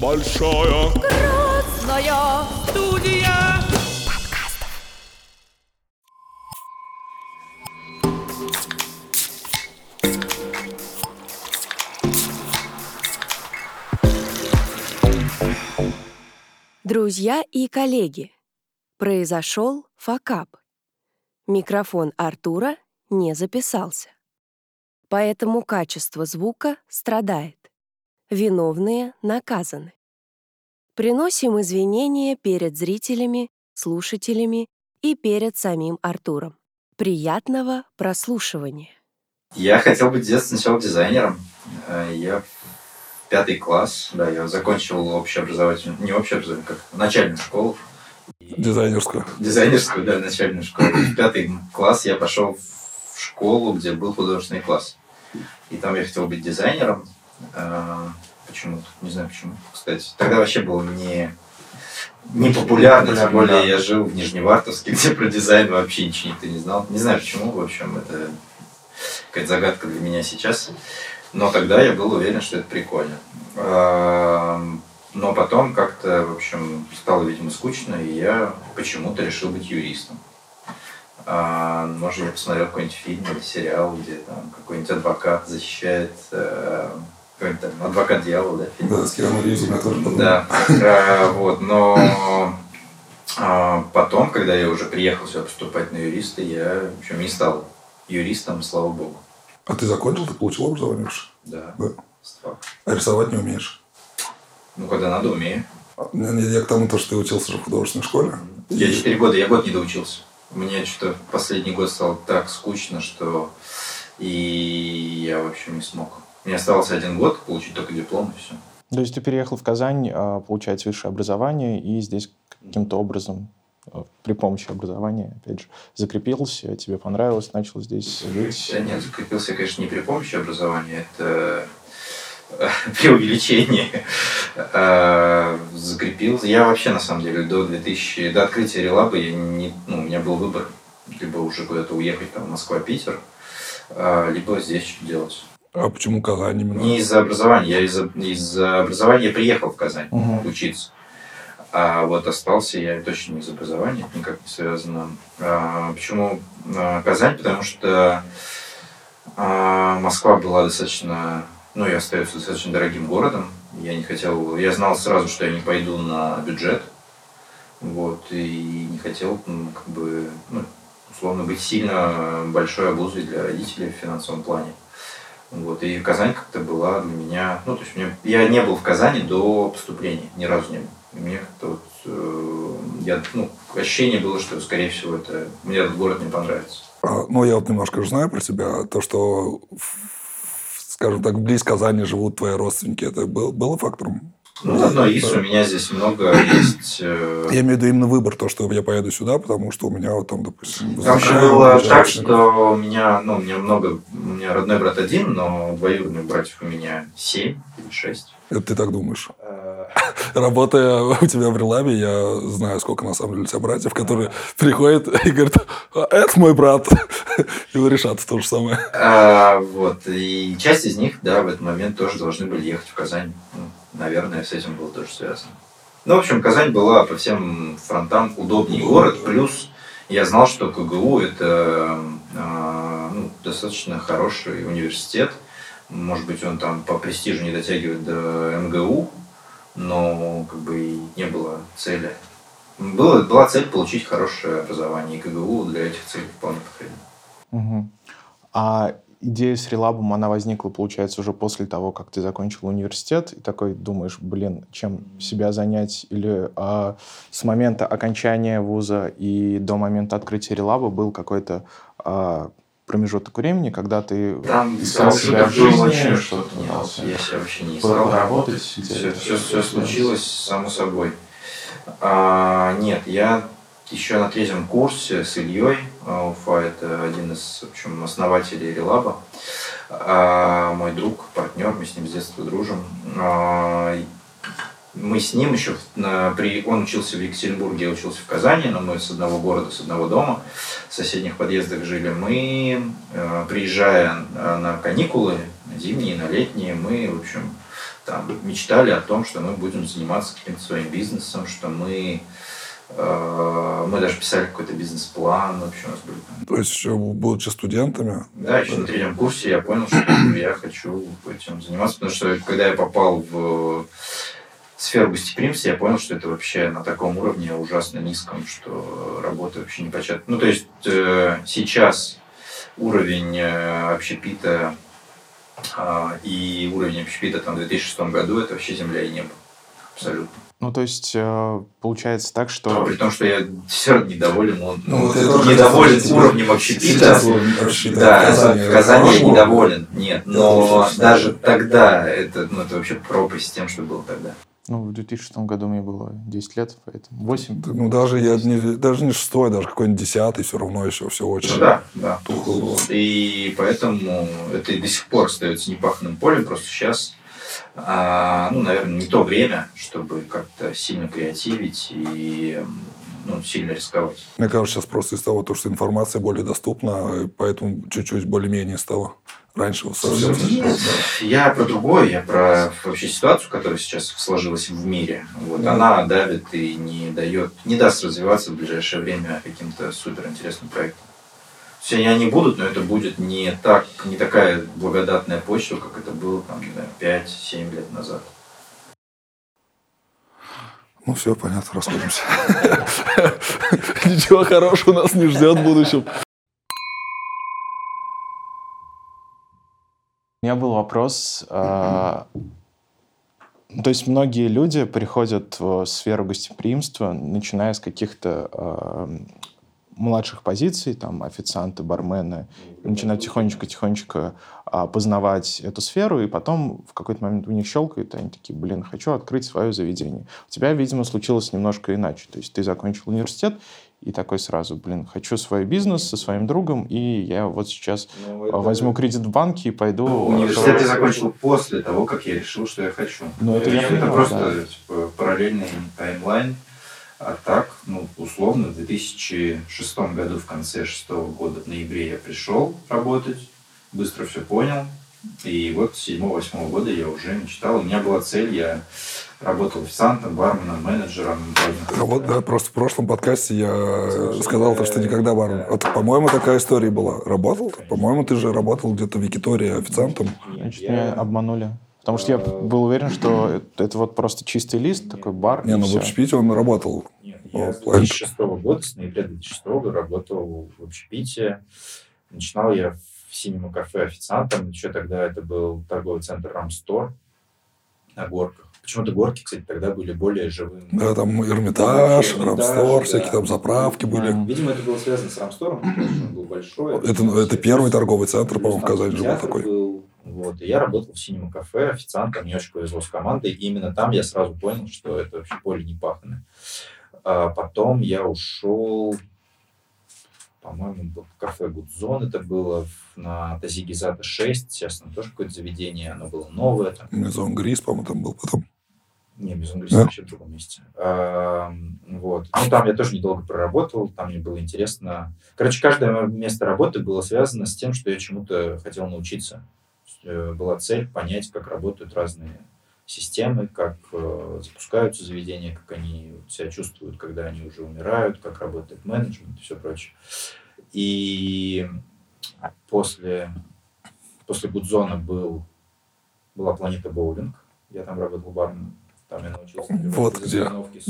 Большая Красная студия. Друзья и коллеги, произошел факап. Микрофон Артура не записался. Поэтому качество звука страдает. Виновные наказаны. Приносим извинения перед зрителями, слушателями и перед самим Артуром. Приятного прослушивания. Я хотел быть с детства сначала дизайнером. Э, Я пятый класс, да, я закончил общеобразовательную, не общеобразовательную, как начальную школу. дизайнерскую. Дизайнерскую, да, начальную школу. В пятый класс я пошел в школу, где был художественный класс. И там я хотел быть дизайнером. Э, Почему-то, не знаю почему, кстати. Тогда вообще было не, не популярно, тем более я жил в Нижневартовске, где про дизайн вообще ничего никто не знал. Не знаю почему, в общем, это какая-то загадка для меня сейчас. Но тогда я был уверен, что это прикольно. Эм, Но потом как-то, в общем, стало, видимо, скучно, и я почему-то решил быть юристом. А, Может, я посмотрел какой-нибудь фильм или сериал, где там какой-нибудь адвокат защищает там адвокат дьявола, да, фильм? Да, с Киану Ривзом я тоже подумал. Да, А, вот, но а, потом, когда я уже приехал сюда поступать на юриста, я, в общем, не стал юристом, слава богу. А ты закончил, ты получил образование? Да, Да. стал. А рисовать не умеешь? Ну, когда надо, умею. Не, не, Я к тому, то, что ты учился же в художественной школе. Я И- 4 года, я год не доучился. Мне что-то последний год стало так скучно, что и я, в общем, не смог. Мне оставался один год, получить только диплом и все. То есть ты переехал в Казань а, получать высшее образование и здесь каким-то образом а, при помощи образования, опять же, закрепился, тебе понравилось, начал здесь жить. Я нет, закрепился, конечно, не при помощи образования, это э, преувеличение. Э, Закрепился. Я вообще, на самом деле, до 2000, до открытия Релаба я не, ну, у меня был выбор либо уже куда-то уехать, там, Москва-Питер, э, либо здесь что-то делать. А почему Казань именно? Не из-за образования. Я из-за, из-за образования приехал в Казань Мгм. учиться. А вот остался я точно не из образования, это никак не связано. А, почему а, Казань? Потому что а, Москва была достаточно, ну и остается достаточно дорогим городом. Я не хотел, я знал сразу, что я не пойду на бюджет. Вот, и не хотел, ну, как бы, ну, условно, быть сильно большой обузой для родителей в финансовом плане. Вот, и Казань как-то была для меня... Ну, то есть мне, я не был в Казани до поступления, ни разу не был. И мне как-то вот... э, я, ну, ощущение было, что, скорее всего, это, мне этот город не понравится. А, ну, я вот немножко же знаю про тебя. То, что, скажем так, близ Казани живут твои родственники, это был, было фактором? Ну, одно из, у меня здесь много есть... э, Я имею в виду именно выбор, то, что я поеду сюда, потому что у меня вот там, допустим... Там же было так, что у меня, ну, у меня много, у меня родной брат один, но двоюродных братьев у меня семь или шесть. Это ты так думаешь? Э, Работая у тебя в Релабе, я знаю, сколько на самом деле у тебя братьев, которые приходят и говорят, «А, это мой брат. И вы решаться то же самое. А, вот. И часть из них, да, в этот момент тоже должны были ехать в Казань. Наверное, с этим было тоже связано. Ну, в общем, Казань была по всем фронтам удобней город. Плюс я знал, что КГУ – это а, ну, достаточно хороший университет. Может быть, он там по престижу не дотягивает до МГУ, но как бы и не было цели. Было, была цель получить хорошее образование, и КГУ для этих целей вполне подходил. Мгм. А идея с релабом, она возникла, получается, уже после того, как ты закончил университет, и такой думаешь, блин, чем себя занять? Или а, с момента окончания вуза и до момента открытия релаба был какой-то а, промежуток времени, когда ты Там искал себя в жизни, вообще что-то пытался я себя вообще не искал. поработать? Все, все, все случилось само собой. А, нет, я еще на третьем курсе с Ильей, Уфа, это один из в общем, основателей Релаба, А, мой друг, партнер, мы с ним с детства дружим. А, мы с ним еще, при, он учился в Екатеринбурге, я учился в Казани, но мы с одного города, с одного дома, в соседних подъездах жили. Мы, э, приезжая на каникулы, на зимние, на летние, мы, в общем, там мечтали о том, что мы будем заниматься каким-то своим бизнесом, что мы мы даже писали какой-то бизнес-план, вообще у нас были То есть еще будучи студентами, да, еще на третьем курсе я понял, что я хочу этим заниматься, потому что когда я попал в сферу гостеприимства, я понял, что это вообще на таком уровне ужасно низком, что работа вообще не почат. Ну, то есть э, сейчас уровень э, общепита э, и уровень общепита там, в 2006 году это вообще земля и небо. Абсолютно. Ну, то есть, э, получается так, Но что... при том, что я все равно недоволен, он- Ну, ну, вот я тоже недоволен хотел уровнем общепита. Да, в Казани я недоволен, нет. Но тоже даже тогда это, ну, это вообще пропасть с тем, что было тогда. Ну, в 2006 году мне было 10 лет, поэтому 8. Ну, даже я не, даже не шестой, даже какой-нибудь десятый, все равно еще все очень Ну да, да. тухло было. И поэтому это и до сих пор остается непаханным полем, просто сейчас, ну, наверное, не то время, чтобы как-то сильно креативить и ну, сильно рисковать. Мне кажется, сейчас просто из-за того, то, что информация более доступна, поэтому чуть-чуть более-менее стало. Раньше совсем... Нет, я про другое, я про вообще ситуацию, которая сейчас сложилась в мире. Вот Да. она давит и не дает, не даст развиваться в ближайшее время каким-то суперинтересным проектам. Есть они, будут, но это будет не так, не такая благодатная почва, как это было там, не знаю, 5-7 лет назад. Ну, все, понятно, расходимся. Ничего хорошего нас не ждет в будущем. У меня был вопрос. а, То есть многие люди приходят в сферу гостеприимства, начиная с каких-то а, младших позиций, там, официанты, бармены, начинают тихонечко-тихонечко а, познавать эту сферу, и потом в какой-то момент у них щелкает, и они такие, блин, хочу открыть свое заведение. У тебя, видимо, случилось немножко иначе. То есть ты закончил университет, и такой сразу, блин, хочу свой бизнес со своим другом, и я вот сейчас а, возьму кредит в банке и пойду... Университет я открывать- закончил после того, как я решил, что я хочу. Ну, это я это понимаю, просто да. типа, параллельный таймлайн. А так, ну, условно, в 2006 году, в конце шестого года, в ноябре я пришел работать, быстро все понял. И вот с 7-8 года я уже мечтал. У меня была цель, я работал официантом, барменом, менеджером. Вот, да, просто в прошлом подкасте я сказал, то, что никогда бар... Вот, по-моему, такая история была. Работал? По-моему, ты же работал где-то в Якитории официантом. Значит, меня обманули. Потому что я был уверен, что это, это вот просто чистый лист, такой бар. Не, ну в общепите он работал. Нет, я с плохо. 2006 года, с ноября 2006 года работал в общепите. Начинал я в синем кафе официантом. Еще тогда это был торговый центр Рамстор на горках. Почему-то горки, кстати, тогда были более живыми. Да, там Эрмитаж, Эрмитаж, Рамстор, да. всякие там заправки были. Видимо, это было связано с Рамстором, потому что он был большой. Это, это первый торговый центр, по-моему, в Казани же был такой. был. Вот. И я работал в синем кафе официантом, мне очень повезло с командой. И именно там я сразу понял, что это вообще поле не пахано. А потом я ушел, по-моему, в кафе Гудзон, это было на Тазигизата 6, сейчас там тоже какое-то заведение, оно было новое. Там. Мезон Грис, по-моему, там был потом. Не, Безумный Да? вообще в другом месте. А, вот. Ну, там я тоже недолго проработал, там мне было интересно. Короче, каждое место работы было связано с тем, что я чему-то хотел научиться. Э, Была цель понять, как работают разные системы, как э, запускаются заведения, как они себя чувствуют, когда они уже умирают, как работает менеджмент и все прочее. И после, после Гудзона был, была планета боулинг. Я там работал барменом. Там я научился Вот где-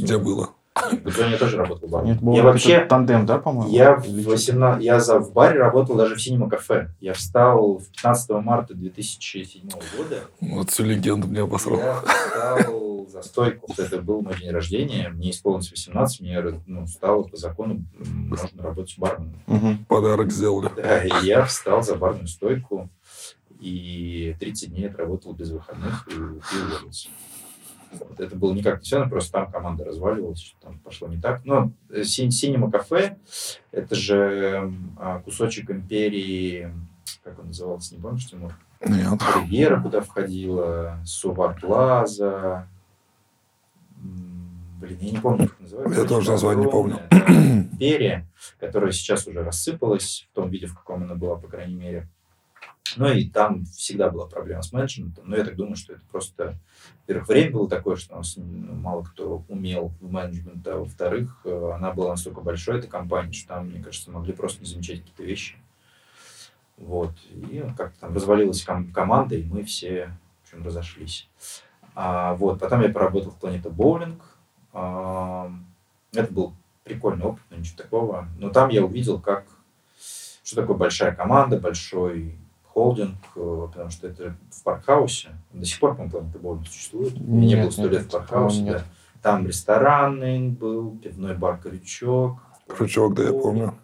Где было? В Гудзоне я тоже работал барменом. Нет, был я вообще, тандем, да, по-моему? я в Или что? 18, я за, в баре работал даже в синема кафе. Я встал в 15 марта 2007 года. Вот всю легенду мне обосрал. Я встал за стойку. Вот Это был мой день рождения. Мне исполнилось 18. Мне ну, стало по закону можно работать барменом. Мгм. Подарок сделали. Да, и я встал за барную стойку. И 30 дней отработал без выходных и, и уволился. Вот. Это было никак не связано, просто там команда разваливалась, что там пошло не так. Но э, Син- Синема кафе – это же а, кусочек империи, как он назывался, не помнишь, Тимур? Нет. Ривьера куда входила, Сувар Плаза. Блин, я не помню, как называется. Я тоже название не помню. Империя, которая сейчас уже рассыпалась в том виде, в каком она была, по крайней мере. Ну и там всегда была проблема с менеджментом, но я так думаю, что это просто, во-первых, время было такое, что у нас ну, мало кто умел в менеджмент, а во-вторых, э, она была настолько большой, эта компания, что там, мне кажется, могли просто не замечать какие-то вещи. Вот. И как-то там развалилась ком- команда, и мы все, в общем, разошлись. А, вот. Потом я поработал в Планета Боулинг. А, это был прикольный опыт, но ничего такого. Но там я увидел, как что такое большая команда, большой холдинг, э, потому что это в Паркхаусе. До сих пор, по-моему, Планета Боулинг существует. Нет, не было сто лет в Паркхаусе, да. Там рестораны был, пивной бар «Крючок». Крючок, да, я помню.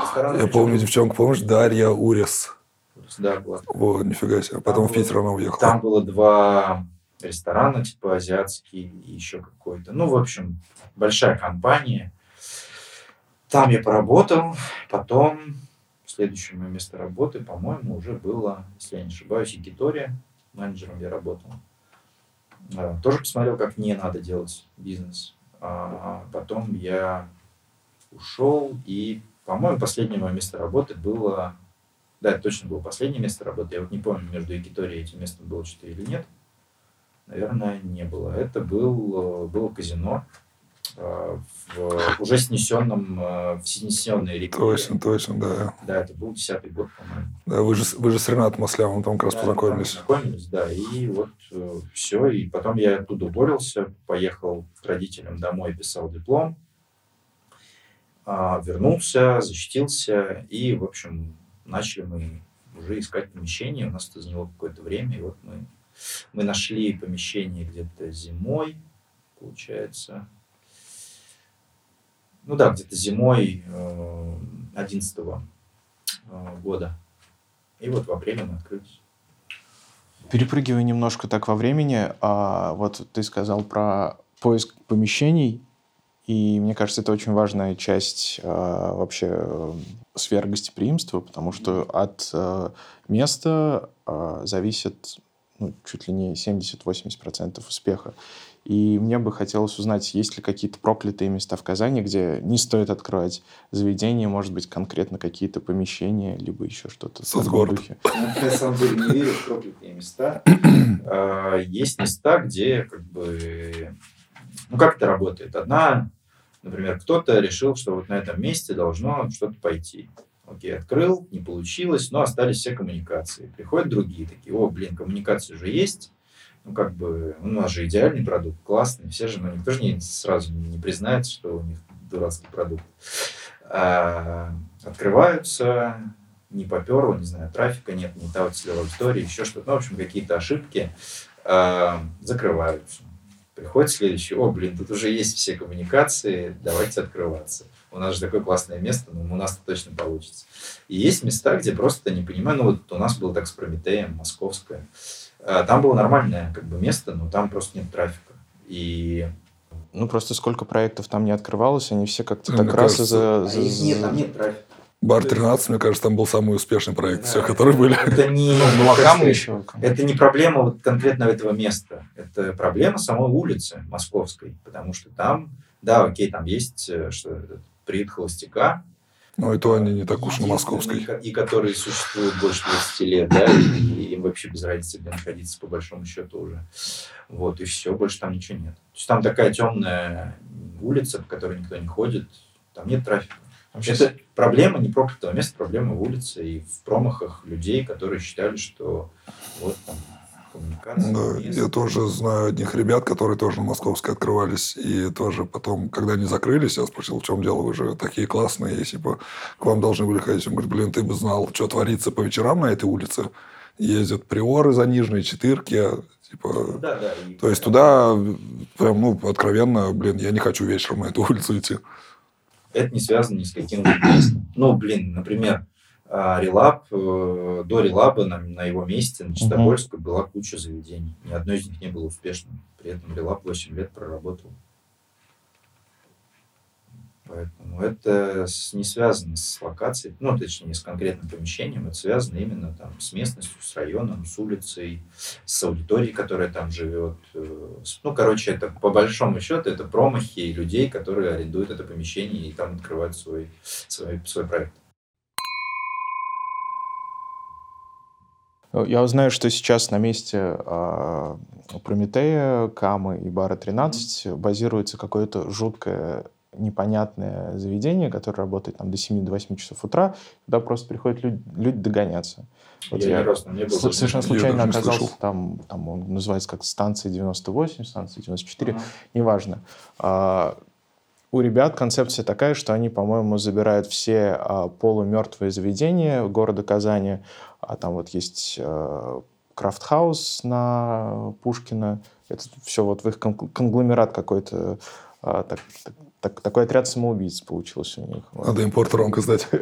Ресторан Я «Крючок» помню девчонку, помнишь, Дарья Урис. Да, была. О, нифига себе. Потом в было- Питер она уехала. Там было два ресторана, типа азиатский и еще какой-то. Ну, в общем, большая компания. Там я поработал. Потом следующее мое место работы, по-моему, уже было, если я не ошибаюсь, Якитория. Менеджером я работал. А, Тоже посмотрел, как не надо делать бизнес. А потом я ушел, и, по-моему, последнее мое место работы было да, это точно было последнее место работы. Я вот не помню, между Якиторией этим местом было что-то или нет. Наверное, не было. Это был, э, было казино в уже снесенном, э, в снесенной реке. Точно, точно, да. Да, это был десятый год, по-моему. Да, вы же, вы же с Ренатом Маслявым там как раз Да, познакомились. Познакомились, да. И вот все. И потом я оттуда уволился, поехал к родителям домой, писал диплом. а, Вернулся, защитился. И, в общем, начали мы уже искать помещение. У нас это заняло какое-то время. И вот мы, мы нашли помещение где-то зимой, получается. Ну да, где-то зимой 2011 года. И вот в апреле мы открылись. Перепрыгивая немножко так во времени, а, вот ты сказал про поиск помещений, и мне кажется, это очень важная часть а, вообще э, сферы гостеприимства, потому что от э, места а, зависит ну, чуть ли не 70-80% успеха. И мне бы хотелось узнать, есть ли какие-то проклятые места в Казани, где не стоит открывать заведения, может быть, конкретно какие-то помещения, либо еще что-то Соцгород. Я на самом деле не верю в проклятые места. А, Есть места, где как бы... Ну, как это работает? Одна, например, кто-то решил, что вот на этом месте должно что-то пойти. Окей, открыл, не получилось, но остались все коммуникации. Приходят другие такие, о, блин, коммуникации уже есть, ну, как бы, у нас же идеальный продукт, классный, все же, ну, никто же не, сразу не признается, что у них дурацкий продукт. А, открываются, не поперло, не знаю, трафика нет, не та вот целевая аудитория, еще что-то, ну, в общем, какие-то ошибки а, закрываются. Приходит следующий, о, блин, тут уже есть все коммуникации, давайте открываться. У нас же такое классное место, ну, у нас точно получится. И есть места, где просто не понимаю, ну, вот у нас было так с Прометеем, Московское. А, Там было нормальное как бы место, но там просто нет трафика. И Ну, просто сколько проектов там не открывалось, они все как-то Мне так раз и кажется, за... а за- их нет, там нет трафика. Бар 13, мне кажется, там был самый успешный проект из всех, Да. которые были. Это не, Ну, еще. Это не проблема вот конкретно этого места. Это проблема самой улицы московской. Потому что там, да, окей, там есть э, что, приют холостяка. Но и то они не так уж на московской. ко- И которые существуют больше 20 лет, да, и им вообще без разницы, где находиться, по большому счету уже. Вот, и все, больше там ничего нет. То есть там такая темная улица, по которой никто не ходит, там нет трафика. Вообще, Это проблема не проклятого места, проблема в улице и в промахах людей, которые считали, что вот там. Да, я тоже знаю одних ребят, которые тоже на Московской открывались, и тоже потом, когда они закрылись, я спросил, в чем дело, вы же такие классные, и типа к вам должны были ходить. Он говорит, блин, ты бы знал, что творится по вечерам на этой улице. Ездят приоры заниженные, четырки, Ну типа... да, да. и- То есть туда прям, ну, откровенно, блин, я не хочу вечером на эту улицу идти. Это не связано ни с каким. Ну, блин, например, а, Релаб, э, до Релаба на, на его месте, на Читобольской, была куча заведений. Ни одно из них не было успешным. При этом Релаб 8 лет проработал. Поэтому это не связано с локацией, ну, точнее, с конкретным помещением, это связано именно там, с местностью, с районом, с улицей, с аудиторией, которая там живет. э, Ну, короче, это по большому счету это промахи людей, которые арендуют это помещение и там открывают свой, свой, свой проект. Я знаю, что сейчас на месте э, Прометея, Камы и Бара 13 mm-hmm. базируется какое-то жуткое непонятное заведение, которое работает там до 7-8 часов утра, туда просто приходят люди, люди догоняться. Вот я, я раз, не был совершенно случайно оказался там, там он называется как станция 98, станция 94, uh-huh. неважно. А, у ребят концепция такая, что они, по-моему, забирают все а, полумертвые заведения города Казани. А там вот есть а, Крафтхаус на Пушкина. Это все вот в их конгломерат какой-то а, так, так, так, такой отряд самоубийц получился у них. Надо им порт-ромку сдать.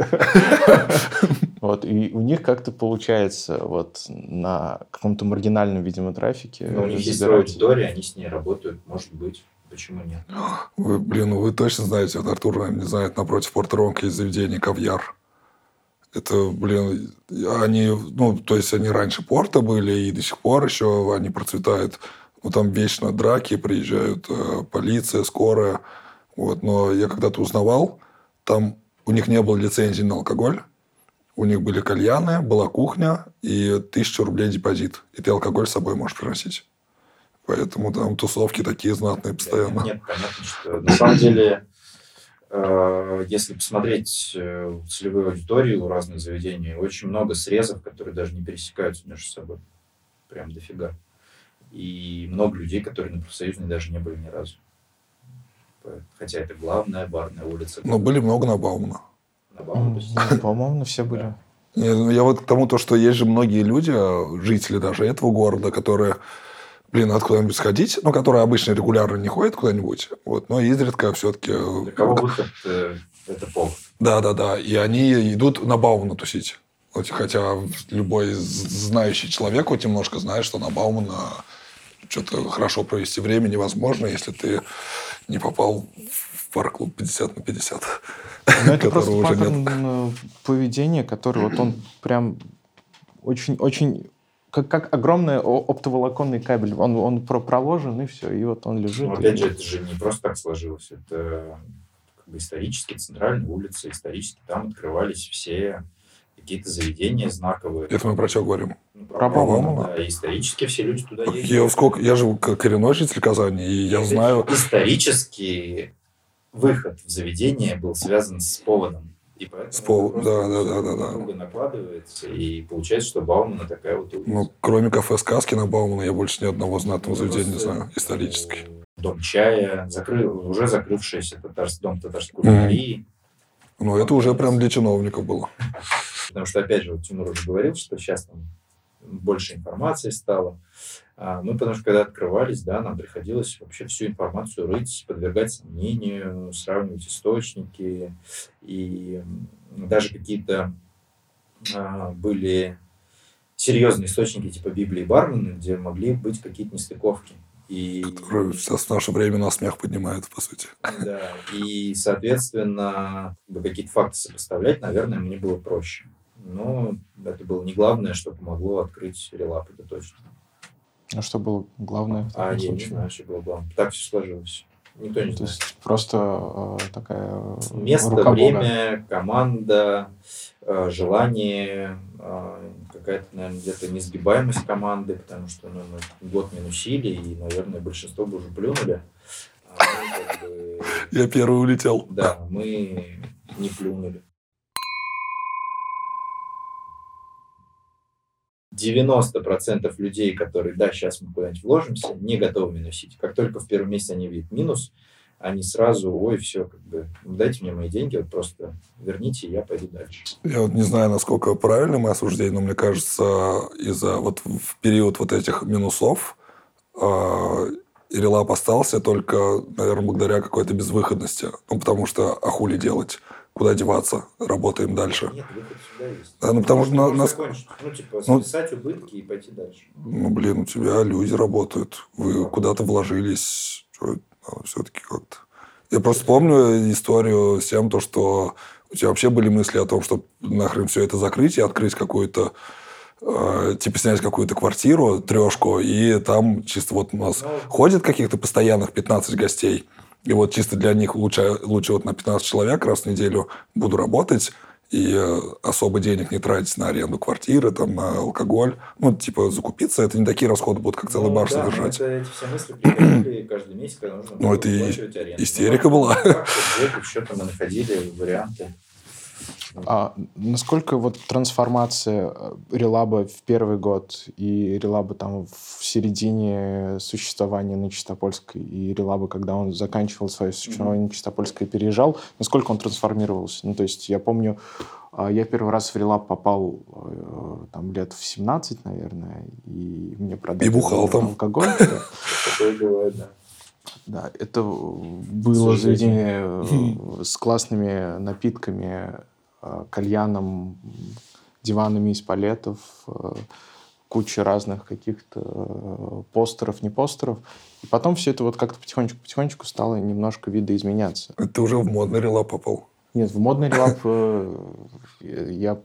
Вот, и у них как-то получается вот на каком-то маргинальном, видимо, трафике. Но у них есть своя аудитория, они с ней работают, может быть. Почему нет? Вы, блин, ну вы точно знаете, вот Артур, не знает, напротив порт ромка есть заведение «Кавьяр». Это, блин, они, ну, то есть они раньше порта были, и до сих пор еще они процветают. Ну, там вечно драки, приезжают э, полиция, скорая. Вот. Но я когда-то узнавал, там у них не было лицензии на алкоголь. У них были кальяны, была кухня и тысяча рублей депозит. И ты алкоголь с собой можешь приносить. Поэтому там тусовки такие знатные постоянно. Нет, понятно, что на самом деле, э, если посмотреть э, целевую аудиторию у разных заведений, очень много срезов, которые даже не пересекаются между собой. Прям дофига. И много людей, которые на профсоюзной даже не были ни разу. Хотя это главная барная улица. Но были много на Баумана. На Баумана? Ну, по-моему, все были. Ну, я вот к тому, то, что есть же многие люди, а, жители даже этого города, которые, блин, надо куда-нибудь сходить, ну, которые обычно регулярно не ходят куда-нибудь, вот, но изредка все-таки... Для кого выход э, это повод. Да, да, да. И они идут на Баумана тусить. Хотя любой знающий человек хоть немножко знает, что на Баумана что-то хорошо провести время невозможно, если ты не попал в пар-клуб 50 на 50. Ну, это просто уже паттерн нет. Э, поведения, который вот он прям очень, очень как, как огромный оптоволоконный кабель. Он, он проложен, и все, и вот он лежит. Но, опять и... же, это же не просто так сложилось. Это как бы исторически центральная улица, исторически там открывались все какие-то заведения знаковые. Это мы про что говорим? Ну, про Баумана. Да, исторически все люди туда ездят. Я, сколько, я же коренной житель Казани, и я знаю... Исторически выход в заведение был связан с поводом. И поэтому с поводом, да, да, да, да, да. накладывается, и получается, что Баумана такая вот улица. Ну, кроме кафе «Сказки» на Баумана, я больше ни одного знатного ну, заведения не знаю, исторически. Дом чая, закрыл, уже закрывшийся татарс, дом татарской кулинарии. Mm. Ну, это уже прям для чиновников было. Потому что, опять же, вот Тимур уже говорил, что сейчас там больше информации стало. А мы, потому что когда открывались, да, нам приходилось вообще всю информацию рыть, подвергать сомнению, сравнивать источники. И даже какие-то а, были серьезные источники типа Библии Бармана, где могли быть какие-то нестыковки. И... Которые сейчас в наше время на смех поднимают, по сути. Да, и, соответственно, какие-то факты сопоставлять, наверное, мне было проще. Но это было не главное, что помогло открыть релап, это точно. А что было главное? А, я не знаю, что было главное. Так все сложилось. Никто не То знает. Есть просто э, такая Место, рука время, команда, э, желание, э, какая-то, наверное, где-то несгибаемость команды, потому что ну, мы год минусили, и, наверное, большинство бы уже плюнули. А мы, как бы, Я первый улетел. Да, мы не плюнули. 90% людей, которые, да, сейчас мы куда-нибудь вложимся, не готовы минусить. Как только в первом месяце они видят минус, они сразу, ой, все, как бы, дайте мне мои деньги, вот просто верните, и я пойду дальше. Я вот не знаю, насколько правильно мы осуждение, но мне кажется, из-за вот в период вот этих минусов э, Ирелап остался только, наверное, благодаря какой-то безвыходности. Ну, потому что, а хули делать? Куда деваться, работаем дальше. Нет, выход всегда есть. Да, ну, потому что... На, нас... Ну, типа, ну, списать убытки и пойти дальше. Ну, блин, у тебя люди работают, вы да. куда-то вложились, все-таки как-то... Я просто помню историю с тем, то, что у тебя вообще были мысли о том, что нахрен все это закрыть и открыть какую-то э, типа снять какую-то квартиру, трешку, и там чисто вот у нас Но... Ну, ходит каких-то постоянных 15 гостей, и вот чисто для них лучше, лучше вот на 15 человек раз в неделю буду работать, и э, особо денег не тратить на аренду квартиры, там, на алкоголь. Ну, типа, закупиться, это не такие расходы будут, как целый Ну, бар да, содержать. Это, эти все мысли приходили каждый месяц, когда нужно Ну, это и аренду. истерика Ну, была. где-то что-то мы находили варианты. А насколько вот трансформация э, релаба в первый год и релаба там в середине существования на Чистопольской и релаба, когда он заканчивал свое существование на Чистопольской и переезжал, насколько он трансформировался? Ну, то есть я помню, а, я первый раз в релаб попал э, там лет в 17, наверное, и мне продали И бухал там. алкоголь. да. Такое бывает, да. Да, это было заведение э, с классными напитками, кальяном, диванами из палетов, э, куча разных каких-то э, постеров, не постеров. И потом все это вот как-то потихонечку-потихонечку стало немножко видоизменяться. Это уже в модный релап попал. Нет, в модный релап э, я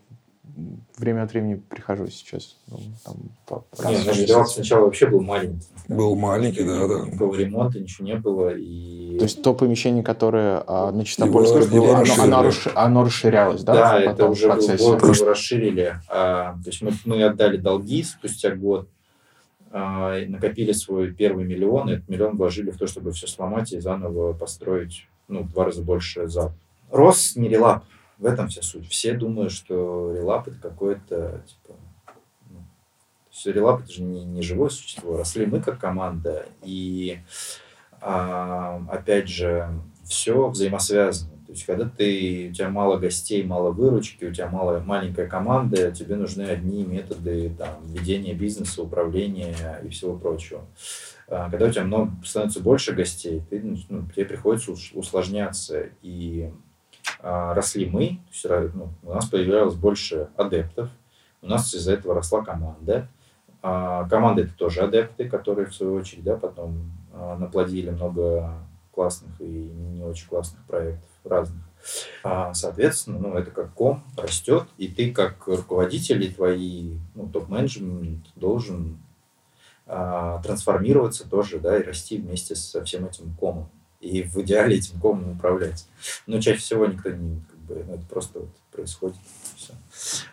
время от времени прихожу сейчас. Ну, там, по- раз Не, в наш релакс сначала вообще был маленький. Был маленький, да, да. Никакого ремонта, ничего не было. И... То есть то помещение, которое а, на Чистопольской, было, оно, оно, расши- оно расширялось, да? Да, это в уже был год, мы его расширили. А, то есть мы, мы отдали долги спустя год, а, накопили свой первый миллион, и этот миллион вложили в то, чтобы все сломать и заново построить ну, в два раза больше зал. Рос не релап. В этом вся суть. Все думают, что релап это какое-то типа. ну, есть релап это же не, не живое существо. Росли мы как команда. И а, опять же, все взаимосвязано. То есть, когда ты, у тебя мало гостей, мало выручки, у тебя мало, маленькая команда, тебе нужны одни методы там, ведения бизнеса, управления и всего прочего. А, Когда у тебя много, становится больше гостей, ты, ну, тебе приходится усложняться. И росли мы, то есть, ну, у нас появлялось больше адептов, у нас из-за этого росла команда. А, команда это тоже адепты, которые в свою очередь да, потом а, наплодили много классных и не очень классных проектов разных. А, соответственно, ну, это как ком растет, и ты как руководитель и твои ну, топ-менеджмент должен а, трансформироваться тоже, да, и расти вместе со всем этим комом. И в идеале этим комом управлять. Но чаще всего никто не, как бы, ну, это просто вот происходит. Всё.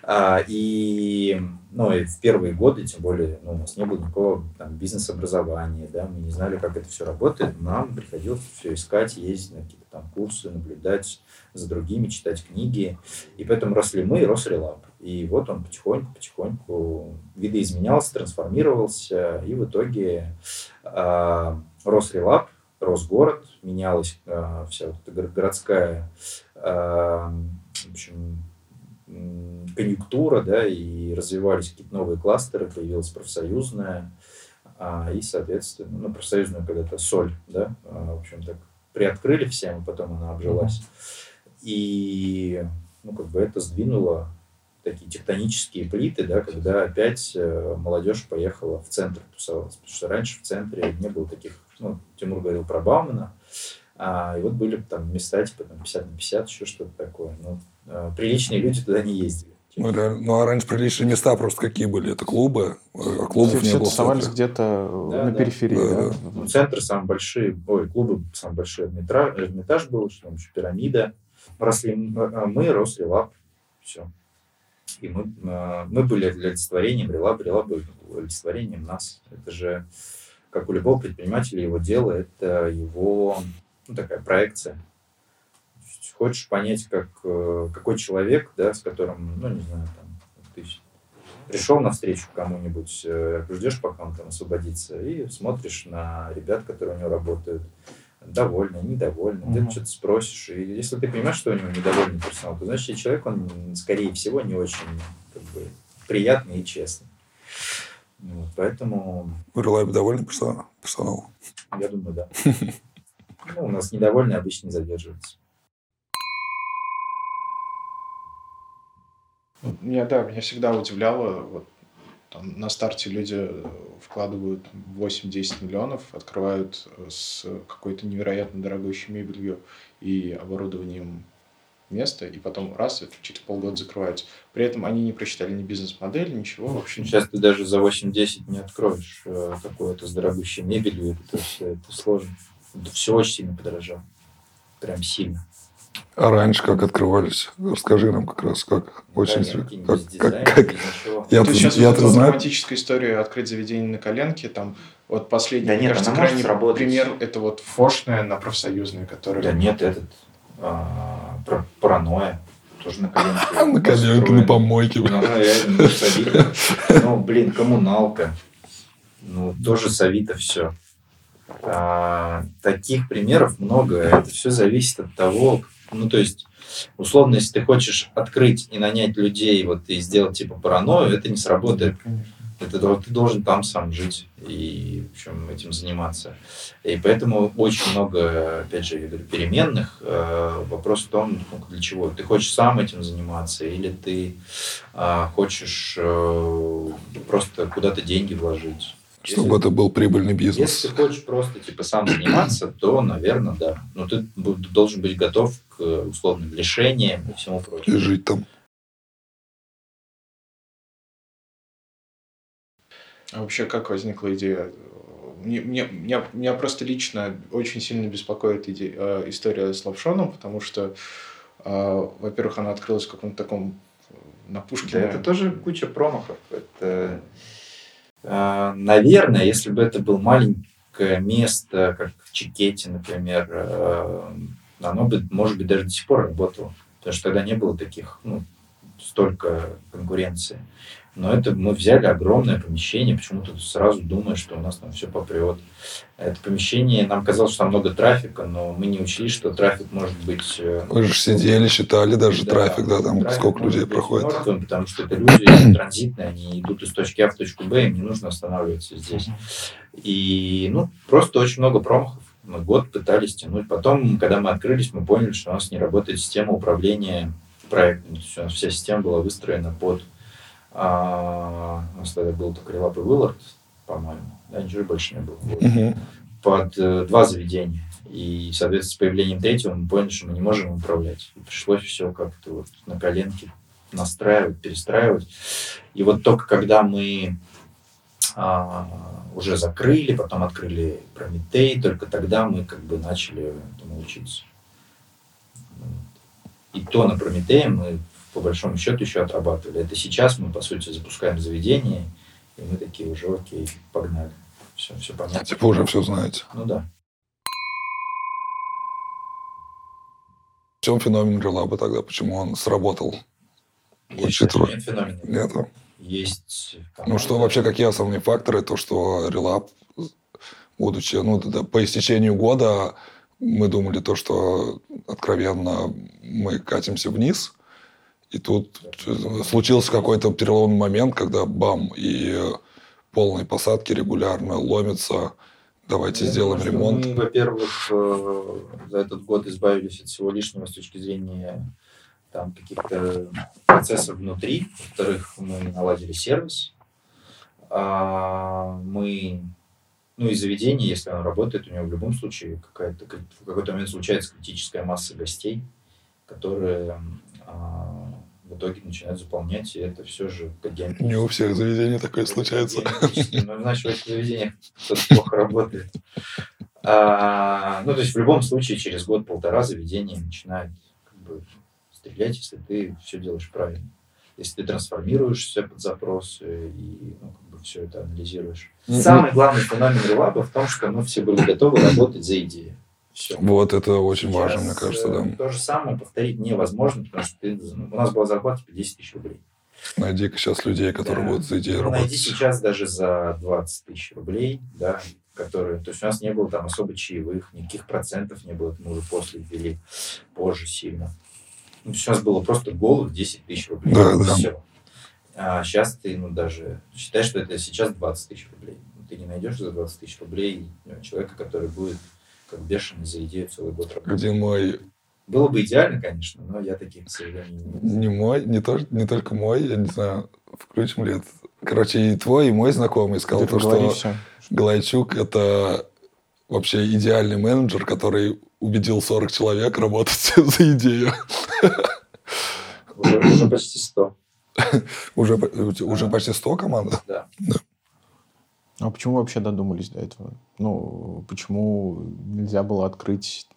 А, и, ну, и в первые годы, тем более, ну, у нас не было никакого там, бизнес-образования, да, мы не знали, как это все работает, нам приходилось все искать, ездить на какие-то там курсы, наблюдать за другими, читать книги, и поэтому росли мы и рос релап. И вот он потихоньку-потихоньку видоизменялся, трансформировался, и в итоге а, рос релап, рос город, менялась а, вся вот эта горо- городская а, в общем, конъюнктура, да, и развивались какие-то новые кластеры, появилась профсоюзная, а, и, соответственно, ну, профсоюзную когда-то соль, да, а, в общем, так приоткрыли всем, и потом она обжилась. И, ну, как бы это сдвинуло такие тектонические плиты, да, когда опять э, молодежь поехала в центр тусовалась. Потому что раньше в центре не было таких, ну, Тимур говорил про Баумана, а, и вот были там места типа там 50 на 50, еще что-то такое. Ну, э, приличные люди туда не ездили. Ну, реально. Ну, а раньше приличные места просто какие были? Это клубы, а клубов Все, не все было. тусовались где-то Да, на да. периферии, Да, да? Ну, центры самые большие, ой, клубы самые большие. Эрмитаж, Эрмитаж был, что там еще пирамида. Росли м- а мы, рос Релап. Все. И мы, э, мы были олицетворением Релап, Релап был олицетворением нас. Это же, как у любого предпринимателя, его дело, это его ну, такая проекция. Хочешь понять, как, э, какой человек, да, с которым, ну, не знаю, там, ты пришел навстречу кому-нибудь, э, ждешь, пока он там освободится, и смотришь на ребят, которые у него работают, довольны, недовольны, Мгм. где-то что-то спросишь, и если ты понимаешь, что у него недовольный персонал, то значит, человек, он, скорее всего, не очень как бы, приятный и честный. Вот, поэтому, Релабе довольны персонал? персоналом? я думаю, да. Ну, у нас недовольные обычно не задерживаются. Меня, да, меня всегда удивляло, вот, там, на старте люди вкладывают 8-10 миллионов, открывают э, с какой-то невероятно дорогущей мебелью и оборудованием место, и потом раз, и через полгода закрываются. При этом они не просчитали ни бизнес-модель, ничего. В общем, Сейчас ты даже за 8-10 не откроешь э, какое-то с дорогущей мебелью, это, всё- это сложно. Все очень сильно подорожало. Прям сильно. А раньше как открывались? Расскажи нам как раз, как очень... Коленки, как, как, как-. Я, То есть сейчас я вот знаю. романтическая история открыть заведение на коленке, там вот последний, Да мне нет, кажется, она может крайний сработать. пример это вот фошная на профсоюзной, которая... Да нет, этот а, про- паранойя. Тоже на коленке. А на коленке, на помойке. Ну, реально, ну. Ну, блин, коммуналка. Ну, тоже с Авито все. таких примеров много. Это все зависит от того, ну, то есть, условно, если ты хочешь открыть и нанять людей вот и сделать типа паранойю, это не сработает. Это ты должен там сам жить и в общем, этим заниматься. И поэтому очень много, опять же, я говорю, переменных. Э, Вопрос в том, ну, для чего. Ты хочешь сам этим заниматься или ты а, хочешь э, просто куда-то деньги вложить. Чтобы это был прибыльный бизнес. Если ты хочешь просто типа сам заниматься, то, наверное, да. Но ты бу- должен быть готов к условным лишениям и всему И прочему. жить там. А вообще, как возникла идея? Мне, мне- меня, меня просто лично очень сильно беспокоит иде- э, история с лапшоном, потому что, э, во-первых, она открылась в каком-то таком э, на Да, Пушкина. это тоже куча промахов. Это, наверное, если бы это было маленькое место, как в Чикете, например, оно бы, может быть, даже до сих пор работало. Потому что тогда не было таких, ну, столько конкуренции. Но это мы взяли огромное помещение, почему-то сразу думая, что у нас там все попрет. Это помещение, нам казалось, что там много трафика, но мы не учли, что трафик может быть э, Вы же сидели, считали даже да, трафик, да, там трафик сколько людей проходит. мертвым, потому что это люди транзитные, они идут из точки А в точку Б, им не нужно останавливаться здесь. И, ну, просто очень много промахов. Мы год пытались тянуть. Потом, когда мы открылись, мы поняли, что у нас не работает система управления проектом. То есть у нас вся система была выстроена под... а, у нас тогда был только Relap и Willard, по-моему. Да, ничего больше не было. Вот под э, два заведения. И, соответственно, с появлением третьего мы поняли, что мы не можем управлять. И пришлось все как-то вот на коленке настраивать, перестраивать. И вот только когда мы а, уже закрыли, потом открыли Прометей, только тогда мы как бы начали этому учиться. И то на Прометее мы по большому счету еще отрабатывали. Это сейчас мы, по сути, запускаем заведение, и мы такие уже, окей, погнали. Все, все понятно. Типа уже все знаете. Ну да. В чем феномен Релаба тогда? Почему он сработал? Что Учитывая- нет феномена. Лето. Есть Ну что вообще, какие основные факторы? То, что Релаб, будучи, ну, по истечению года, мы думали то, что откровенно мы катимся вниз. И тут случился какой-то переломный момент, когда бам, и полные посадки регулярно ломятся. Давайте Я сделаем думаю, ремонт. Мы, во-первых, э, за этот год избавились от всего лишнего с точки зрения там, каких-то процессов внутри. Во-вторых, мы наладили сервис. А, мы, ну и заведение, если оно работает, у него в любом случае какая-то, в какой-то момент случается критическая масса гостей, которые а, в итоге начинают заполнять, и это все же как геометрическая Не у всех заведений такое случается. Ну, значит, в этих заведениях кто-то плохо работает. А, ну, то есть, в любом случае, через год-полтора заведение начинает как бы, стрелять, если ты все делаешь правильно. Если ты трансформируешься под запросы и ну, как бы все это анализируешь. Самый главный феномен релаба в том, что мы все были готовы работать за идею. Все. Вот это очень важно, Сейчас, мне кажется, э, да. То же самое повторить невозможно, потому что ты- у нас была зарплата типа 10 тысяч рублей. Найди-ка сейчас людей, которые Да. будут за идеей Ну, найди работать. сейчас даже за 20 тысяч рублей, да, которые... То есть у нас не было там особо чаевых, никаких процентов не было, мы уже после ввели, позже сильно. Ну, нас было просто голых 10 тысяч рублей. Да, да. Все. А сейчас ты, ну, даже считай, что это сейчас 20 тысяч рублей. Ты не найдешь за 20 тысяч рублей ну, человека, который будет как бешеный за идею целый год работать. Где мой, Было бы идеально, конечно, но я таких, к сожалению, не не мой, не, то, не только мой, я не знаю, включим ли это. Короче, и твой, и мой знакомый сказал Ты то, что всё. Галайчук – это вообще идеальный менеджер, который убедил 40 человек работать за идею. уже, уже почти 100. Уже, уже почти 100 команд. Да. А почему вообще додумались до этого? Ну, почему нельзя было открыть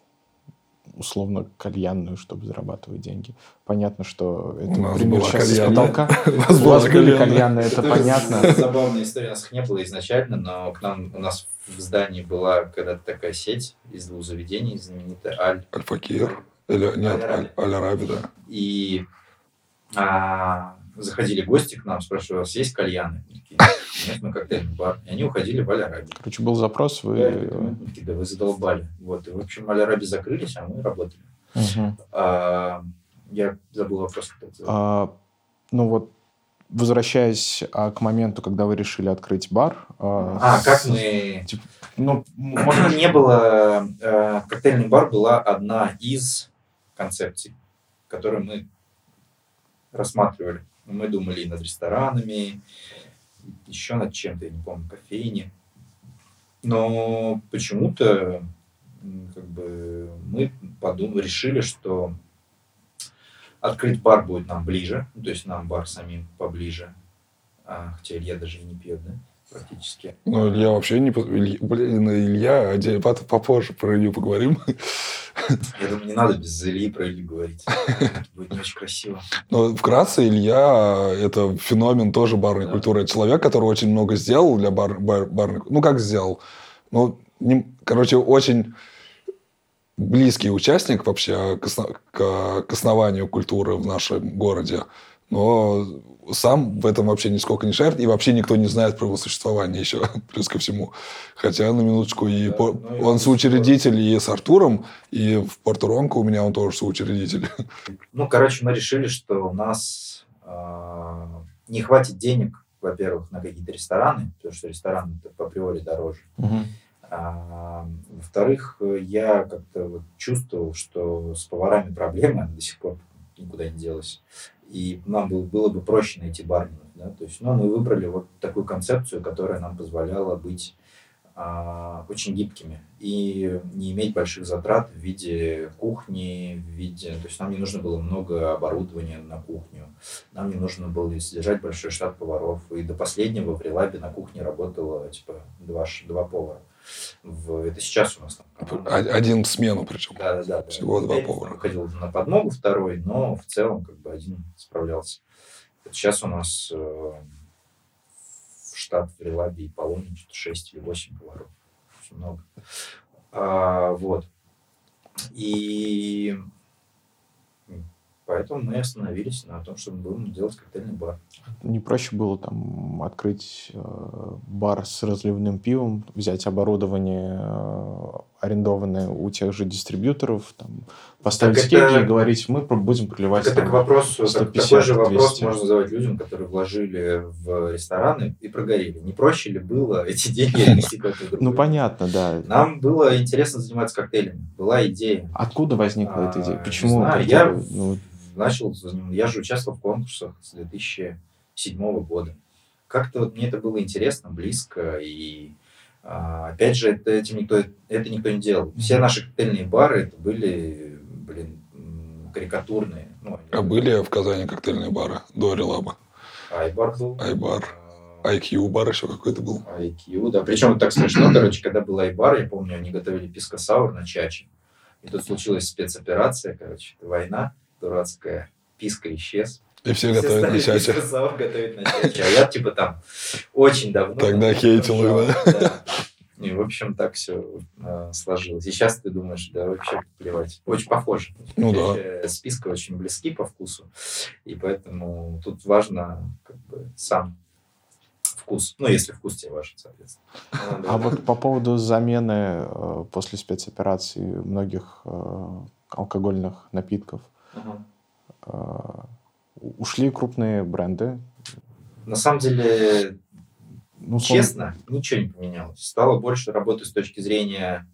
условно кальянную, чтобы зарабатывать деньги. Понятно, что это У нас пример была сейчас из кальянная. потолка. У нас У была вас были кальянная. кальянные, это Это понятно. Забавная история, у нас их не было изначально, но к нам, у нас в здании была когда-то такая сеть из двух заведений, знаменитая Аль. Аль-Факир. Или, нет, Аль-Араби. Аль- Аль-Араби, да. И а, заходили гости к нам, спрашивали, у вас есть кальяны? Такие, мы коктейльный бар. И они уходили в Аль-Араби. Короче, был запрос, вы... Да, такие, да вы задолбали. Вот. И, в общем, Аль-Араби закрылись, а мы работали. Мгм. А, я забыл вопрос. А, ну вот, возвращаясь а, к моменту, когда вы решили открыть бар. А, как мы... Ну, Может, можно не было... э, коктейльный бар была одна из концепций, которые мы рассматривали. Мы думали и над ресторанами, еще над чем-то, я не помню, кофейни. Но почему-то как бы, мы подумали, решили, что открыть бар будет нам ближе, ну, то есть нам бар самим поближе. А, хотя Илья даже и не пьет, да, практически. Ну, Илья вообще не... Иль- Блин, Илья, отдельно, попозже про Илью поговорим. Я думаю, не надо без Ильи про Илью говорить. Это будет не очень красиво. Но вкратце Илья – это феномен тоже барной Да. культуры. Это человек, который очень много сделал для бар, бар- барной... Ну, как сделал? Ну, не- короче, очень близкий участник вообще к, осно- к- к основанию культуры в нашем городе. Но сам в этом вообще нисколько не шарит, и вообще никто не знает про его существование еще, плюс ко всему. Хотя, на минуточку, и Да, по- ну он соучредитель и с Артуром, и в Порто-Ронко у меня он тоже соучредитель. Ну, короче, мы решили, что у нас э, не хватит денег, во-первых, на какие-то рестораны, потому что рестораны по априори дороже. Мгм. А, во-вторых, я как-то вот чувствовал, что с поварами проблемы, до сих пор никуда не делась. И нам было, было бы проще найти барменов. Да? То есть, ну, мы выбрали вот такую концепцию, которая нам позволяла быть а, очень гибкими и не иметь больших затрат в виде кухни, в виде... То есть нам не нужно было много оборудования на кухню, нам не нужно было содержать большой штат поваров. И до последнего в Релабе на кухне работало типа два, два повара. В, это сейчас у нас там Один в смену причем. Да, да, да. да. Всего два Пять повара. Выходил на подмогу второй, но в целом как бы один справлялся. Вот сейчас у нас э, в штат в Релабе и Полоне что-то 6 или 8 поваров. Очень много. А, вот. И поэтому мы остановились на том, что мы будем делать коктейльный бар. Не проще было там открыть э, бар с разливным пивом, взять оборудование э, арендованное у тех же дистрибьюторов, там, поставить Так это- и говорить, мы будем проливать Так это там к вопросу, так- 150, такой же вопрос 200. можно задавать людям, которые вложили в рестораны и прогорели. Не проще ли было эти деньги отнести куда-то? Ну, понятно, да. Нам было интересно заниматься коктейлями. Была идея. Откуда возникла эта А, идея? не Почему? я начал, я же участвовал в конкурсах с 2007 года. Как-то вот мне это было интересно, близко, и а, опять же, это, этим никто, это никто не делал. Все наши коктейльные бары, это были, блин, карикатурные. Ну, А были в Казани коктейльные бары до Релаба? Айбар был. Айбар. а, IQ бар еще какой-то был. IQ, да. Причем так смешно, короче, когда был Айбар, я помню, они готовили писка-саур на чаче. И тут случилась спецоперация, короче, война дурацкая. Писка исчез. И все готовят на чаче. А я, типа, там очень давно... Тогда хейтил их, да. И, в общем, так все сложилось. И сейчас ты думаешь, да, вообще плевать. Очень похоже. Ну да. Вообще, Списка очень близки по вкусу. И поэтому тут важно как бы сам вкус. Ну, если вкус тебе важен, соответственно. Ну, да. А вот по поводу замены э, после спецоперации многих э, алкогольных напитков, Ага. э, ушли крупные бренды. На самом деле, Ну, честно, ничего не поменялось. Стало больше работы с точки зрения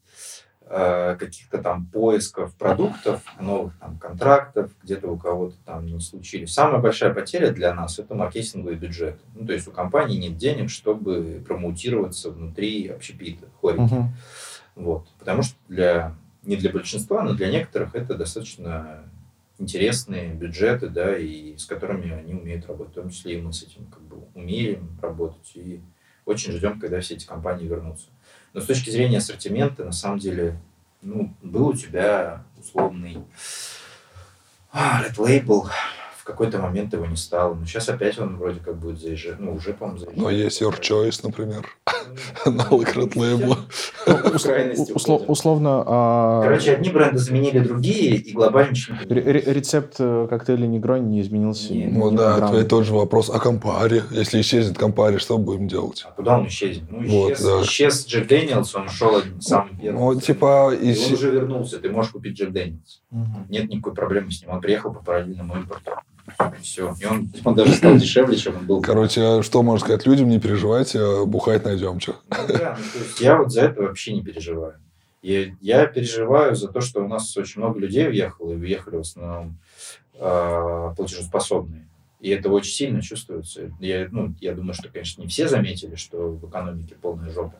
э, каких-то там поисков продуктов, новых там контрактов, где-то у кого-то там не случились. Самая большая потеря для нас – это маркетинговый бюджет. Ну, то есть у компании нет денег, чтобы промоутироваться внутри общепита, хорики. Мгм. Вот. Потому что для, не для большинства, но для некоторых это достаточно интересные бюджеты, да, и с которыми они умеют работать. В том числе и мы с этим как бы умеем работать и очень ждем, когда все эти компании вернутся. Но с точки зрения ассортимента, на самом деле, ну, был у тебя условный а, Red Label. В какой-то момент его не стало. Но сейчас опять он вроде как будет заезжать. Ну, уже, по-моему, заезжает. Но есть Your Choice, например. Ну, Аналог Red Label. условно, а, Короче, одни бренды заменили другие, и глобально ничего рецепт э, коктейля Негрони не изменился. Ну да, это тот же вопрос о Campari. Если исчезнет Campari, что будем делать? А куда он исчезнет? Ну, исчез, Jack Daniel's, он шел первый. Ну, типа, он уже вернулся, ты можешь купить Jack Daniel's. Нет никакой проблемы с ним. Он приехал по параллельному импорту. Все. И он, он даже стал дешевле, чем он был. короче, что можно сказать людям, не переживайте, бухать найдем что. Ну да, ну, то есть я вот за это вообще не переживаю. Я, я переживаю за то, что у нас очень много людей уехало, и уехали в основном э, платежеспособные. И это очень сильно чувствуется. Я, ну, я думаю, что, конечно, не все заметили, что в экономике полная жопа.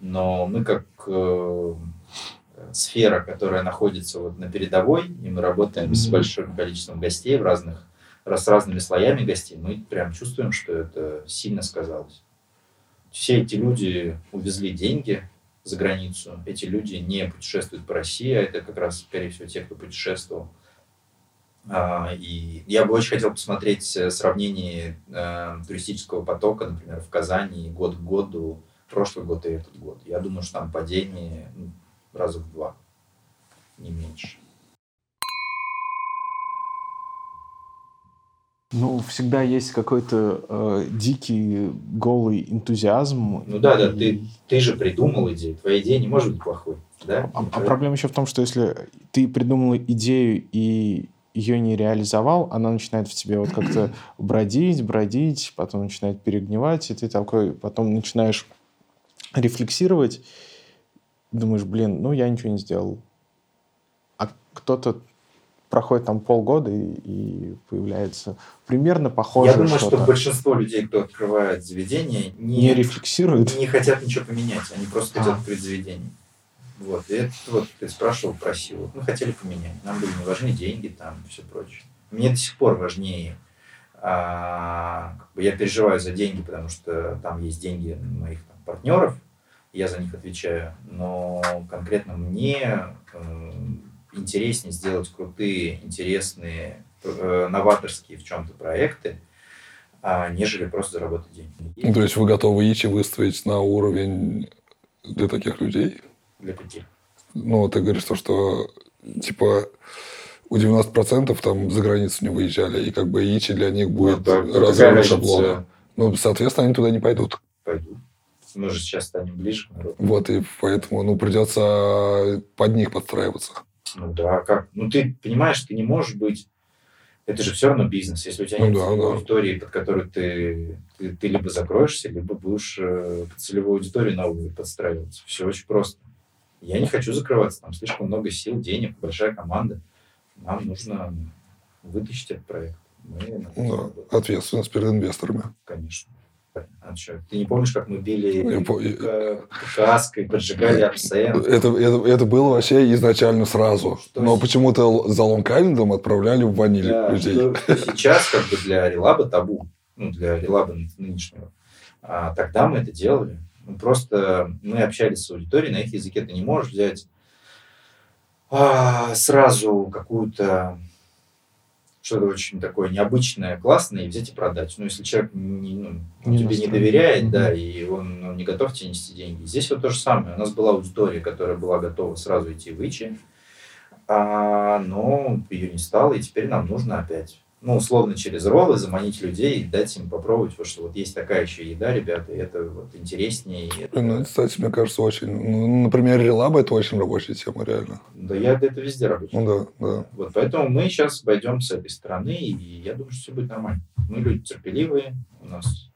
Но мы как э, сфера, которая находится вот на передовой, и мы работаем с Мгм. большим количеством гостей в разных, с разными слоями гостей, мы прям чувствуем, что это сильно сказалось. Все эти люди увезли деньги за границу, эти люди не путешествуют по России, а это как раз, скорее всего, те, кто путешествовал. А, И я бы очень хотел посмотреть э, сравнение э, туристического потока, например, в Казани год к году, прошлый год и этот год. Я думаю, что там падение ну, раза в два, не меньше. Ну, всегда есть какой-то э, дикий, голый энтузиазм. Ну да, да, ты, ты же придумал идею, твоя идея не может быть плохой. Да? А, а проблема еще в том, что если ты придумал идею и ее не реализовал, она начинает в тебе вот как-то бродить, бродить, потом начинает перегнивать, и ты такой потом начинаешь рефлексировать, думаешь, блин, ну я ничего не сделал. А кто-то проходит там полгода и, и появляется примерно похожее Я думаю, что-то. что большинство людей, кто открывает заведение, не, Не рефлексирует. не хотят ничего поменять, они просто хотят А. открыть заведение. Вот, и это вот ты спрашивал про силу. Мы хотели поменять. Нам были не важны деньги там и все прочее. Мне до сих пор важнее. а, как бы я переживаю за деньги, потому что там есть деньги моих там, партнеров, я за них отвечаю. Но конкретно мне э, интереснее сделать крутые, интересные, э, новаторские в чем-то проекты, а, нежели просто заработать деньги. Ну, то есть вы готовы Ичи выставить на уровень для таких людей? Для каких? Ну, ты говоришь то, что типа у 90% там за границу не выезжали, и как бы Ичи для них будет Ну, какая разрыв разница? шаблона. Ну, соответственно, они туда не пойдут. Пойду. Мы же сейчас станем ближе к народу. Вот, и поэтому, ну, придется под них подстраиваться. Ну да, как? Ну ты понимаешь, ты не можешь быть... Это же все равно бизнес. Если у тебя Ну нет да, да. аудитории, под которую ты, ты, ты либо закроешься, либо будешь э, под целевую аудиторию новую подстраиваться. Все очень просто. Я не хочу закрываться. Там слишком много сил, денег, большая команда. Нам нужно вытащить этот проект. Мы этим Ну, да, ответственность перед инвесторами. Конечно. А что, ты не помнишь, как мы били Я по- э, каской, поджигали абсент? Это, это, это было вообще изначально сразу. Что Но с- почему-то за лонг-айлендом отправляли в ваниль Да, людей. сейчас как бы для релаба табу, ну, для релаба нынешнего. А тогда мы это делали. Ну, просто мы общались с аудиторией на их языке. Ты не можешь взять а, сразу какую-то что-то очень такое необычное, классное и взять и продать. Ну, если человек не, ну, он Не тебе не доверяет, да, и он ну, не готов тебе нести деньги. Здесь вот то же самое. У нас была аудитория, которая была готова сразу идти в ИЧИ, а, но ее не стало, и теперь нам нужно опять, ну, условно, через роллы заманить людей и дать им попробовать, потому что вот есть такая еще еда, ребята, и это вот интереснее. это- Ну, это, кстати, мне кажется, очень... Ну, например, релаба – это очень рабочая тема, реально. Да я это везде рабочий. Ну да, да. Вот поэтому мы сейчас пойдем с этой стороны, и я думаю, что все будет нормально. Мы люди терпеливые, у нас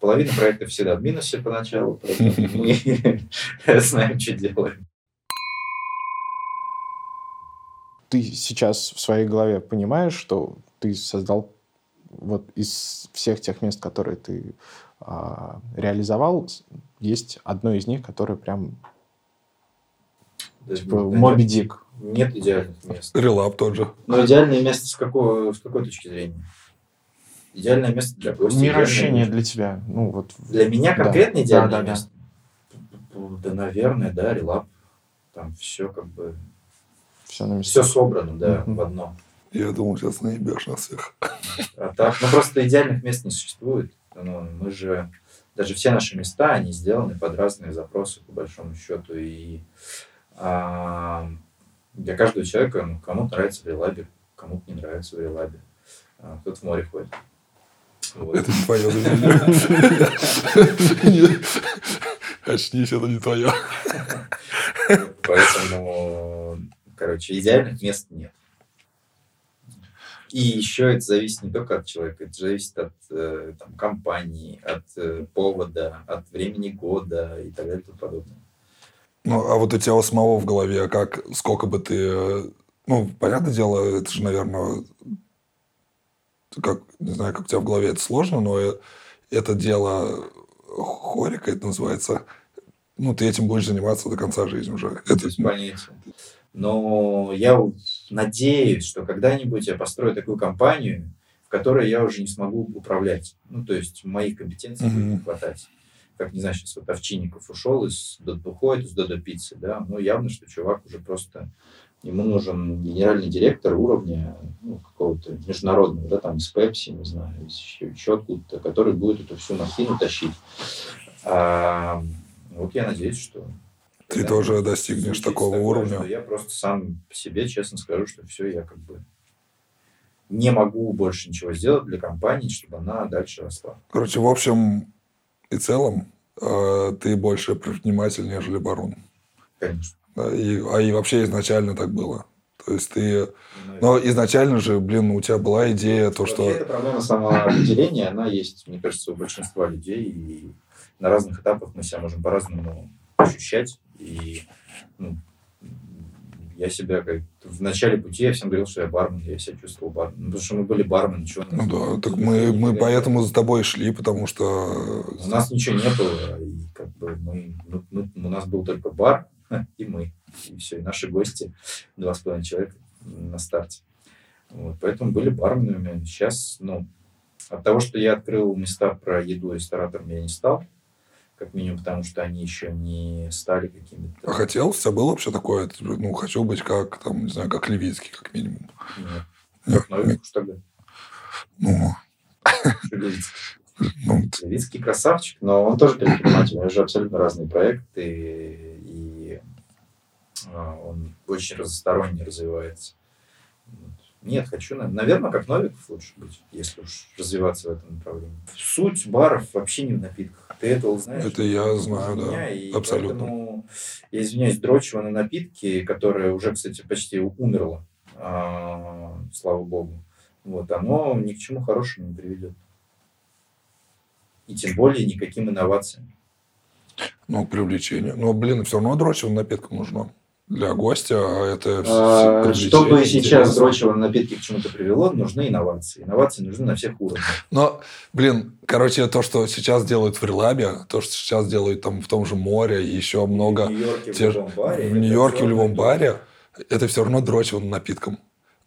половина проектов всегда в минусе поначалу, поэтому мы знаем, что делаем. Ты сейчас в своей голове понимаешь, что ты создал вот из всех тех мест, которые ты а, реализовал, есть одно из них, которое прям типа Да Моби нет- Дик. Нет идеальных мест. Релаб тот же. Но идеальное место с какой, с какой точки зрения? Идеальное место для гостя. Мироощущение для тебя. Ну, вот, Для меня Да. конкретно идеальное Да, да, да. место? Да, наверное, да, релап. Там все как бы... Все на Все местах. собрано, да, Мгм. в одном. Я думал, сейчас наебешь нас всех. А так, ну просто идеальных мест не существует. Ну, мы же, даже все наши места, они сделаны под разные запросы, по большому счету. И а, для каждого человека, ну, кому-то нравится в релабе, кому-то не нравится в релабе. А, кто-то в море ходит. Вот. Это не твое Очнись, это не твое. Поэтому, короче, идеальных мест нет. И еще это зависит не только от человека, это зависит от э, там, компании, от э, повода, от времени года и так далее и тому подобное. Ну, а вот у тебя у самого в голове, как, сколько бы ты... э, Ну, понятное дело, это же, наверное, как, не знаю, как у тебя в голове это сложно, но это дело хорика, это называется. Ну, ты этим будешь заниматься до конца жизни уже. Это, Без понятия. Но я надеюсь, что когда-нибудь я построю такую компанию, в которой я уже не смогу управлять. Ну, то есть моих компетенций будет не хватать. Как, не знаю, сейчас вот Овчинников ушел из Додо, уходит из Додо Пиццы, да, но явно, что чувак уже просто ему нужен генеральный директор уровня ну, какого-то международного, да, там из Пепси, не знаю, из еще, еще откуда-то, который будет эту всю махину тащить. А, вот я надеюсь, что Ты когда тоже достигнешь такого такое, уровня. Я просто сам себе честно скажу, что все, я как бы не могу больше ничего сделать для компании, чтобы она дальше росла. Короче, в общем и целом, э, ты больше предприниматель, нежели барон. Конечно. Да, и, а и вообще изначально так было. То есть ты... Ну, Но изначально же, блин, у тебя была идея, то, Вообще, что... эта проблема самоопределения, она есть, мне кажется, у большинства людей. И на разных этапах мы себя можем по-разному ощущать. И ну, я себя как в начале пути я всем говорил, что я бармен, я себя чувствовал барменом. Ну, потому что мы были бармены, чего Ну да, так мы, мы поэтому за тобой шли, потому что... У нас ничего не было, и как бы мы, мы- мы- у нас был только бар и мы, и все, и наши гости, два с половиной человека на старте. Вот, поэтому были барменами. Сейчас, ну, от того, что я открыл места про еду ресторатором, я не стал, как минимум, потому что они еще не стали какими-то... А хотел, у тебя было вообще такое, ну, хочу быть как, там, не знаю, как Левицкий, как минимум. Нет. Нет, Ну, тогда. Ну, Что Левицкий? ну, Левицкий красавчик, но он тоже предприниматель. У него же абсолютно разные проекты, и а, он очень разносторонне развивается. Нет, хочу, наверное, как Новиков лучше быть, если уж развиваться в этом направлении. Суть баров вообще не в напитках. Ты это знаешь? Это я знаю, Хуже да, меня, и абсолютно. поэтому, я извиняюсь, дрочево на напитки, которое уже, кстати, почти умерло, а, слава богу, вот, оно ни к чему хорошему не приведет. И тем более никаким инновациям. ну, к привлечению. Но, блин, все равно дрочевым напитком нужно для гостя, а это А, Чтобы сейчас дрочево на напитки к чему-то привело, нужны инновации. Инновации нужны на всех уровнях. Но, блин, короче, то, что сейчас делают в Релабе, то, что сейчас делают там в том же море, еще много... В Нью-Йорке, в любом баре. в Нью-Йорке, в любом баре, это все равно дрочевым напитком.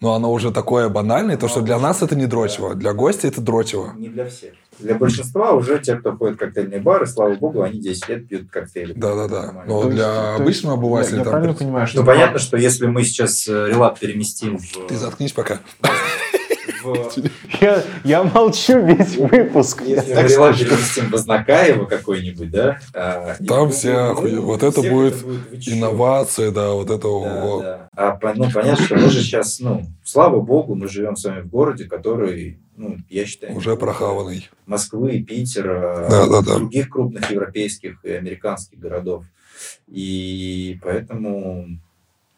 Но оно уже такое банальное, то, Ну, что для нас это не дрочево, для гостя это дрочево. Не для всех. Для большинства уже те, кто ходит в коктейльные бары, слава богу, они 10 лет пьют коктейли. Да-да-да. Но То для есть обычного обывателя... Я, я там правильно при- понимаю, что... Ну, понятно, что если мы сейчас э, релап переместим в... Ты заткнись пока. В- Я, я молчу весь выпуск. Если так мы релап скажу. переместим в Ознакаево какой-нибудь, да? а, и Там мы все охуе- ну, вот это будет «Вы чё?» Инновации, да, вот это... Да, да. А ну, понятно, что мы же сейчас, ну, слава богу, мы живем с вами в городе, который, ну, я считаю... Уже прохаванный. Москвы, Питера, Да, да, да. других крупных европейских и американских городов. И поэтому,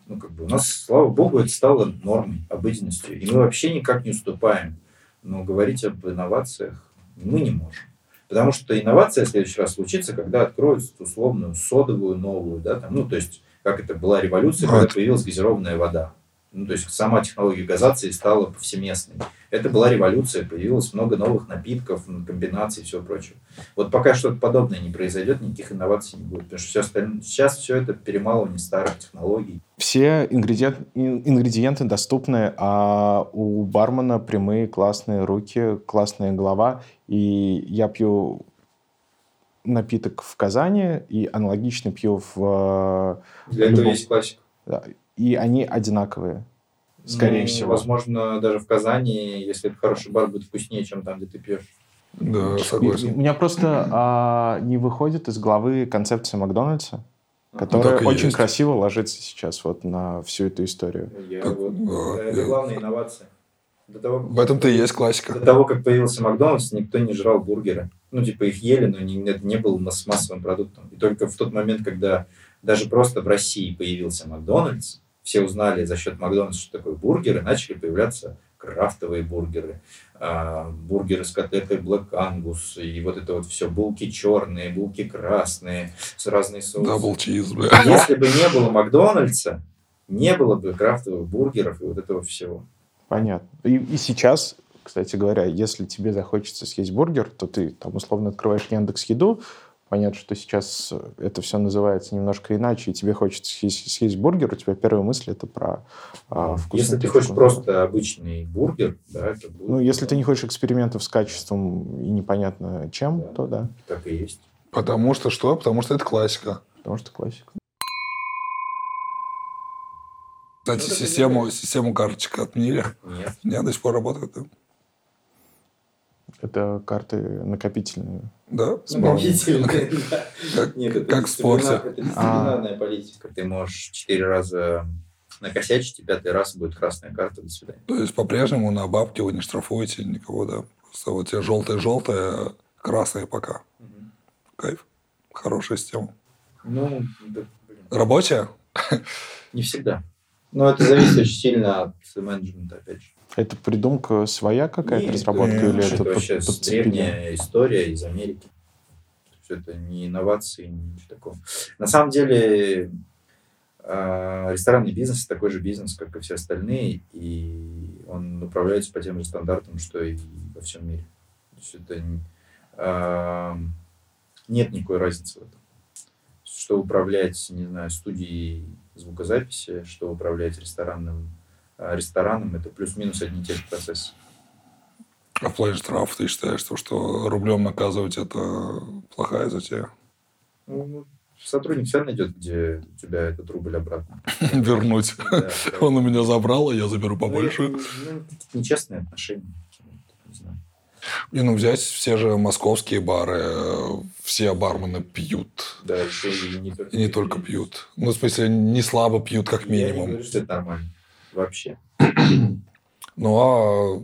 ну, как бы у нас, слава богу, это стало нормой, обыденностью. И мы вообще никак не уступаем. Но говорить об инновациях мы не можем. Потому что инновация в следующий раз случится, когда откроют условную содовую новую, да, там, ну, то есть, как это была революция, когда Вот. появилась газированная вода. Ну, то есть, сама технология газации стала повсеместной. Это была революция, появилось много новых напитков, комбинаций и всего прочего. Вот пока что-то подобное не произойдет, никаких инноваций не будет. Потому что все остальное, сейчас все это перемалывание старых технологий. Все ингредиент- ин- ингредиенты доступны, а у бармена прямые классные руки, классная голова. И я пью напиток в Казани и аналогично пью в... Для Любом- этого есть классика. да, и они одинаковые, скорее Ну, всего. Возможно, даже в Казани, если это хороший бар, будет вкуснее, чем там, где ты пьешь. Да, И- У согласен. меня просто а, не выходит из головы концепция Макдональдса, которая и очень есть. красиво ложится сейчас вот на всю эту историю. Я Так, вот- да, это я- главная инновация. До того, В этом-то и есть классика. До того, как появился Макдональдс, никто не жрал бургеры. Ну, типа, их ели, но не, это не было масс- массовым продуктом. И только в тот момент, когда даже просто в России появился Макдональдс, все узнали за счет Макдональдса, что такое бургеры, начали появляться крафтовые бургеры, а, бургеры с котлетой Black Angus, и вот это вот все, булки черные, булки красные, с разной соусы. Double cheese, бля. Если бы не было Макдональдса, не было бы крафтовых бургеров и вот этого всего. Понятно. И, и сейчас, кстати говоря, если тебе захочется съесть бургер, то ты там условно открываешь Яндекс Еду. Понятно, что сейчас это все называется немножко иначе, и тебе хочется съесть, съесть бургер, у тебя первая мысль это про а, вкусную Если ты хочешь просто обычный бургер, да, это будет... Ну, если ты не хочешь экспериментов с качеством и непонятно чем, Да. то да, Так и есть. Потому что что? Потому что это классика. потому что классика. Кстати, Ну, систему, систему карточек отменили. Нет. Не, до сих пор работает. Это карты накопительные. Да, Ну. Накопительные. Как, Нет, это как в спорте. Это дисциплинарная политика. Ты можешь четыре раза накосячить, и пятый раз будет красная карта, до свидания. То есть по-прежнему на бабки вы не штрафуете никого, да? Просто вот тебе желтое-желтое, красное пока. Кайф. Хорошая система. Ну, да, блин, Рабочая? не всегда. Но это зависит очень сильно от менеджмента, опять же. Это придумка своя какая-то, Нет, разработка, или это это вообще подцепили? древняя история из Америки. То есть это не инновации, ничего такого. На самом деле э, ресторанный бизнес такой же бизнес, как и все остальные, и он управляется по тем же стандартам, что и во всем мире. То есть это э, нет никакой разницы в этом. Что управлять, не знаю, студией звукозаписи, что управлять ресторанным э, рестораном, это плюс-минус одни и те же процессы. А в плане штрафов ты считаешь, что, что рублем наказывать это плохая затея? Ну, сотрудник всегда найдет, где у тебя этот рубль обратно. Вернуть. Да. Он у меня забрал, а я заберу Ну, побольше. это, ну, нечестные отношения. И ну взять все же московские бары, э, все бармены пьют. Да, и не только, И не только пьют. Ну, в смысле, не слабо пьют, как Я не минимум. говорю, что это нормально. Вообще. Ну, а...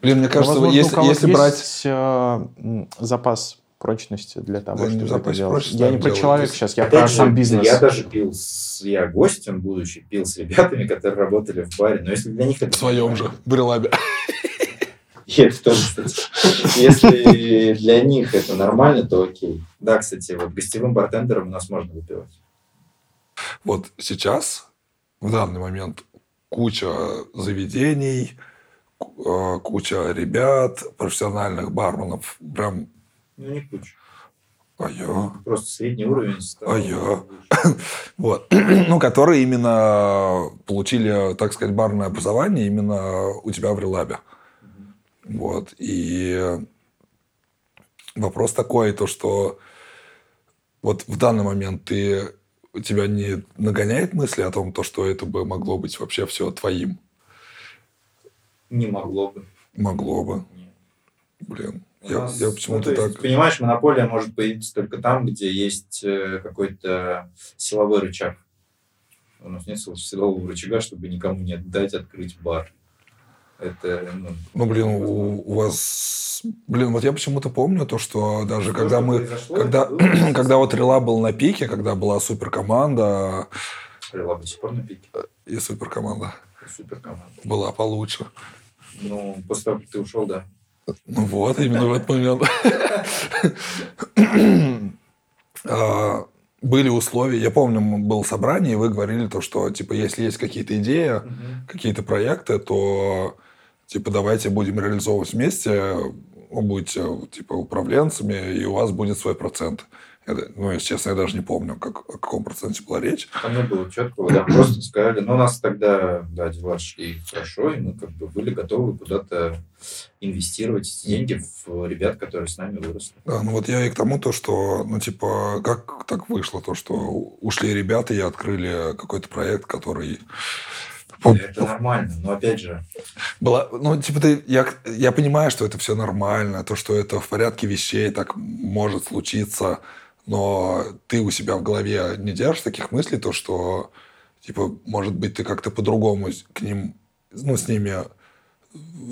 Блин, мне Ну, кажется, возможно, у если, кого-то если есть, брать... э, запас прочности для того, Да чтобы запас это делать. Я не про делают. человека сейчас, я Опять про же, сам бизнес. Я даже пил с... Я гостем, будучи, пил с ребятами, которые работали в баре. Но если для них это... В своем же брелабе. И это тоже, кстати. Если для них это нормально, то окей. Да, кстати, вот гостевым бартендером у нас можно выпивать. Вот сейчас, в данный момент, куча заведений, э, куча ребят, профессиональных барменов. Прям, Ну, не куча. а я... Просто средний уровень. А я? Вот. ну, которые именно получили, так сказать, барное образование именно у тебя в релабе. Вот. И вопрос такой, то что вот в данный момент ты у тебя не нагоняет мысли о том, то, что это бы могло быть вообще все твоим? Не могло бы. Могло бы. Нет. Блин. У Я, нас- я ну, почему-то то есть, так... Понимаешь, монополия может появиться только там, где есть э, какой-то силовой рычаг. У нас нет сил- силового рычага, чтобы никому не дать открыть бар. Это, ну, Ну, блин, у, у вас... Блин, вот я почему-то помню то, что даже то, когда что мы... Когда, когда вот Рела был на пике, когда была суперкоманда Рела до сих пор на пике. и суперкоманда Супер команда. была получше. Ну, после того, как ты ушел, да. Ну вот, именно в этот момент. А, Были условия. Я помню, было собрание, и вы говорили то, что, типа, если есть какие-то идеи, какие-то проекты, то, типа, давайте будем реализовывать вместе, вы будете, типа, управленцами, и у вас будет свой процент. Да- ну, если честно, я даже не помню, как, о каком проценте была речь. Не было четкого, да, просто сказали. Но у нас тогда, да, дела шли хорошо, и мы как бы были готовы куда-то инвестировать эти деньги в ребят, которые с нами выросли. Да, ну вот я и к тому, то, что, ну, типа, как так вышло, то, что ушли ребята и открыли какой-то проект, который... Это нормально, но опять же, Была, ну, типа, ты, я, я понимаю, что это все нормально, то, что это в порядке вещей, так может случиться, но ты у себя в голове не держишь таких мыслей, то, что, типа, может быть, ты как-то по-другому к ним, ну, с ними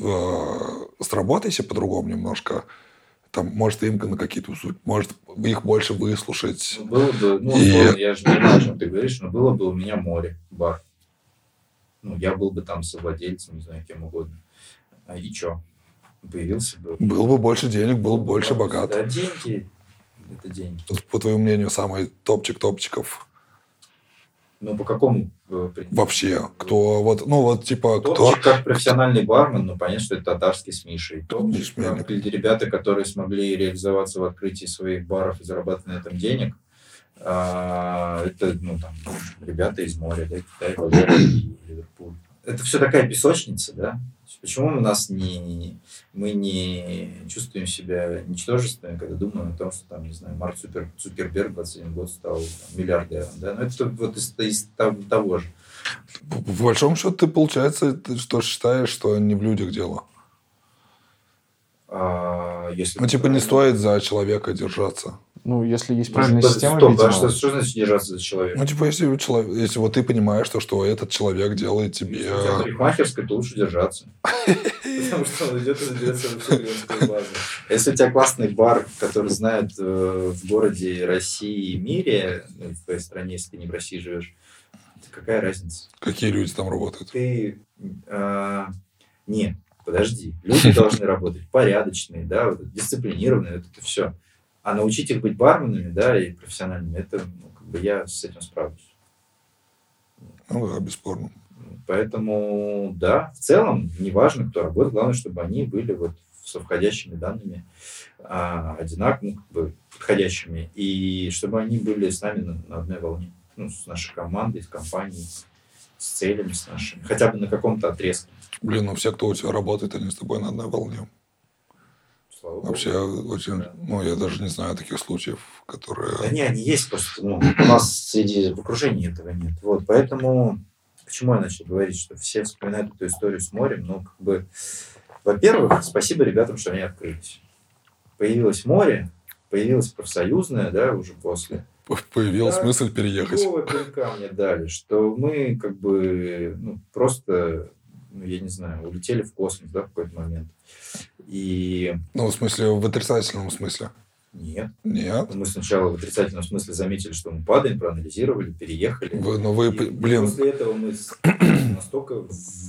э, сработайся по-другому немножко, там, может, им на какие-то услуги, может, их больше выслушать. ну, было бы, ну, И- я же понимаю, о чем ты говоришь, но было бы у меня море, бар. Ну, я был бы там совладельцем, не знаю, кем угодно. А и чё? Появился бы... Было бы больше денег, был бы больше богат. Да, деньги, это деньги. По твоему мнению, самый топчик топчиков Ну, по какому э, принципу? вообще? Кто вот, ну вот типа, кто... Топчик как профессиональный бармен, ну, понятно, что это татарский с Мишей. Топчик, как ребята, которые смогли реализоваться в открытии своих баров и зарабатывать на этом денег, а, это, ну, там, ребята из моря, да, Китай, Ливерпуль. Это все такая песочница, да? Почему у нас не, мы не чувствуем себя ничтожественными, когда думаем о том, что там, не знаю, Марк Цукер, Цукерберг в 21 год стал там, миллиардером, да? Ну, это вот из, из того же. По по большому счету, ты, получается, ты что считаешь, что не в людях дело? А, если Ну, типа, не стоит за человека держаться. Ну, если есть Ну, правильная система, стоп, а видимо, что, что значит держаться за человека? Ну, типа, если, у челов- если вот ты понимаешь, то, что этот человек делает тебе... Если у тебя парикмахерская, то лучше держаться. Потому что он идет и заберется во всю клиентскую базу. Если у тебя классный бар, который знают э, в городе России и мире, в твоей стране, если ты не в России живешь, то какая разница? Какие люди там работают? Ты... э, нет, подожди. Люди должны работать порядочные, да, дисциплинированные, вот это все. А научить их быть барменами, да, и профессиональными, это, ну, как бы я с этим справлюсь. Ну, да, бесспорно. Поэтому, да, в целом, неважно, кто работает, главное, чтобы они были вот со входящими данными а, одинаково, ну, как бы подходящими, и чтобы они были с нами на, на одной волне, ну, с нашей командой, с компанией, с целями, с нашими, хотя бы на каком-то отрезке. Блин, ну все, кто у тебя работает, они с тобой на одной волне. Слава богу. Вообще, очень... Да. Ну, я даже не знаю таких случаев, которые... Да не, они есть просто, ну, у нас среди в окружении этого нет. Вот, поэтому к чему я начал говорить, что все вспоминают эту историю с морем, ну, как бы, во-первых, спасибо ребятам, что они открылись. Появилось море, появилось профсоюзное, да, уже после. Появилась Да. мысль переехать. Такого пинка мне дали, что мы как бы ну, просто, ну, я не знаю, улетели в космос, да, в какой-то момент. И Ну, в смысле, в отрицательном смысле. нет, Нет. мы сначала в отрицательном смысле заметили, что мы падаем, проанализировали, переехали. Вы, ну, вы, И блин, После этого мы настолько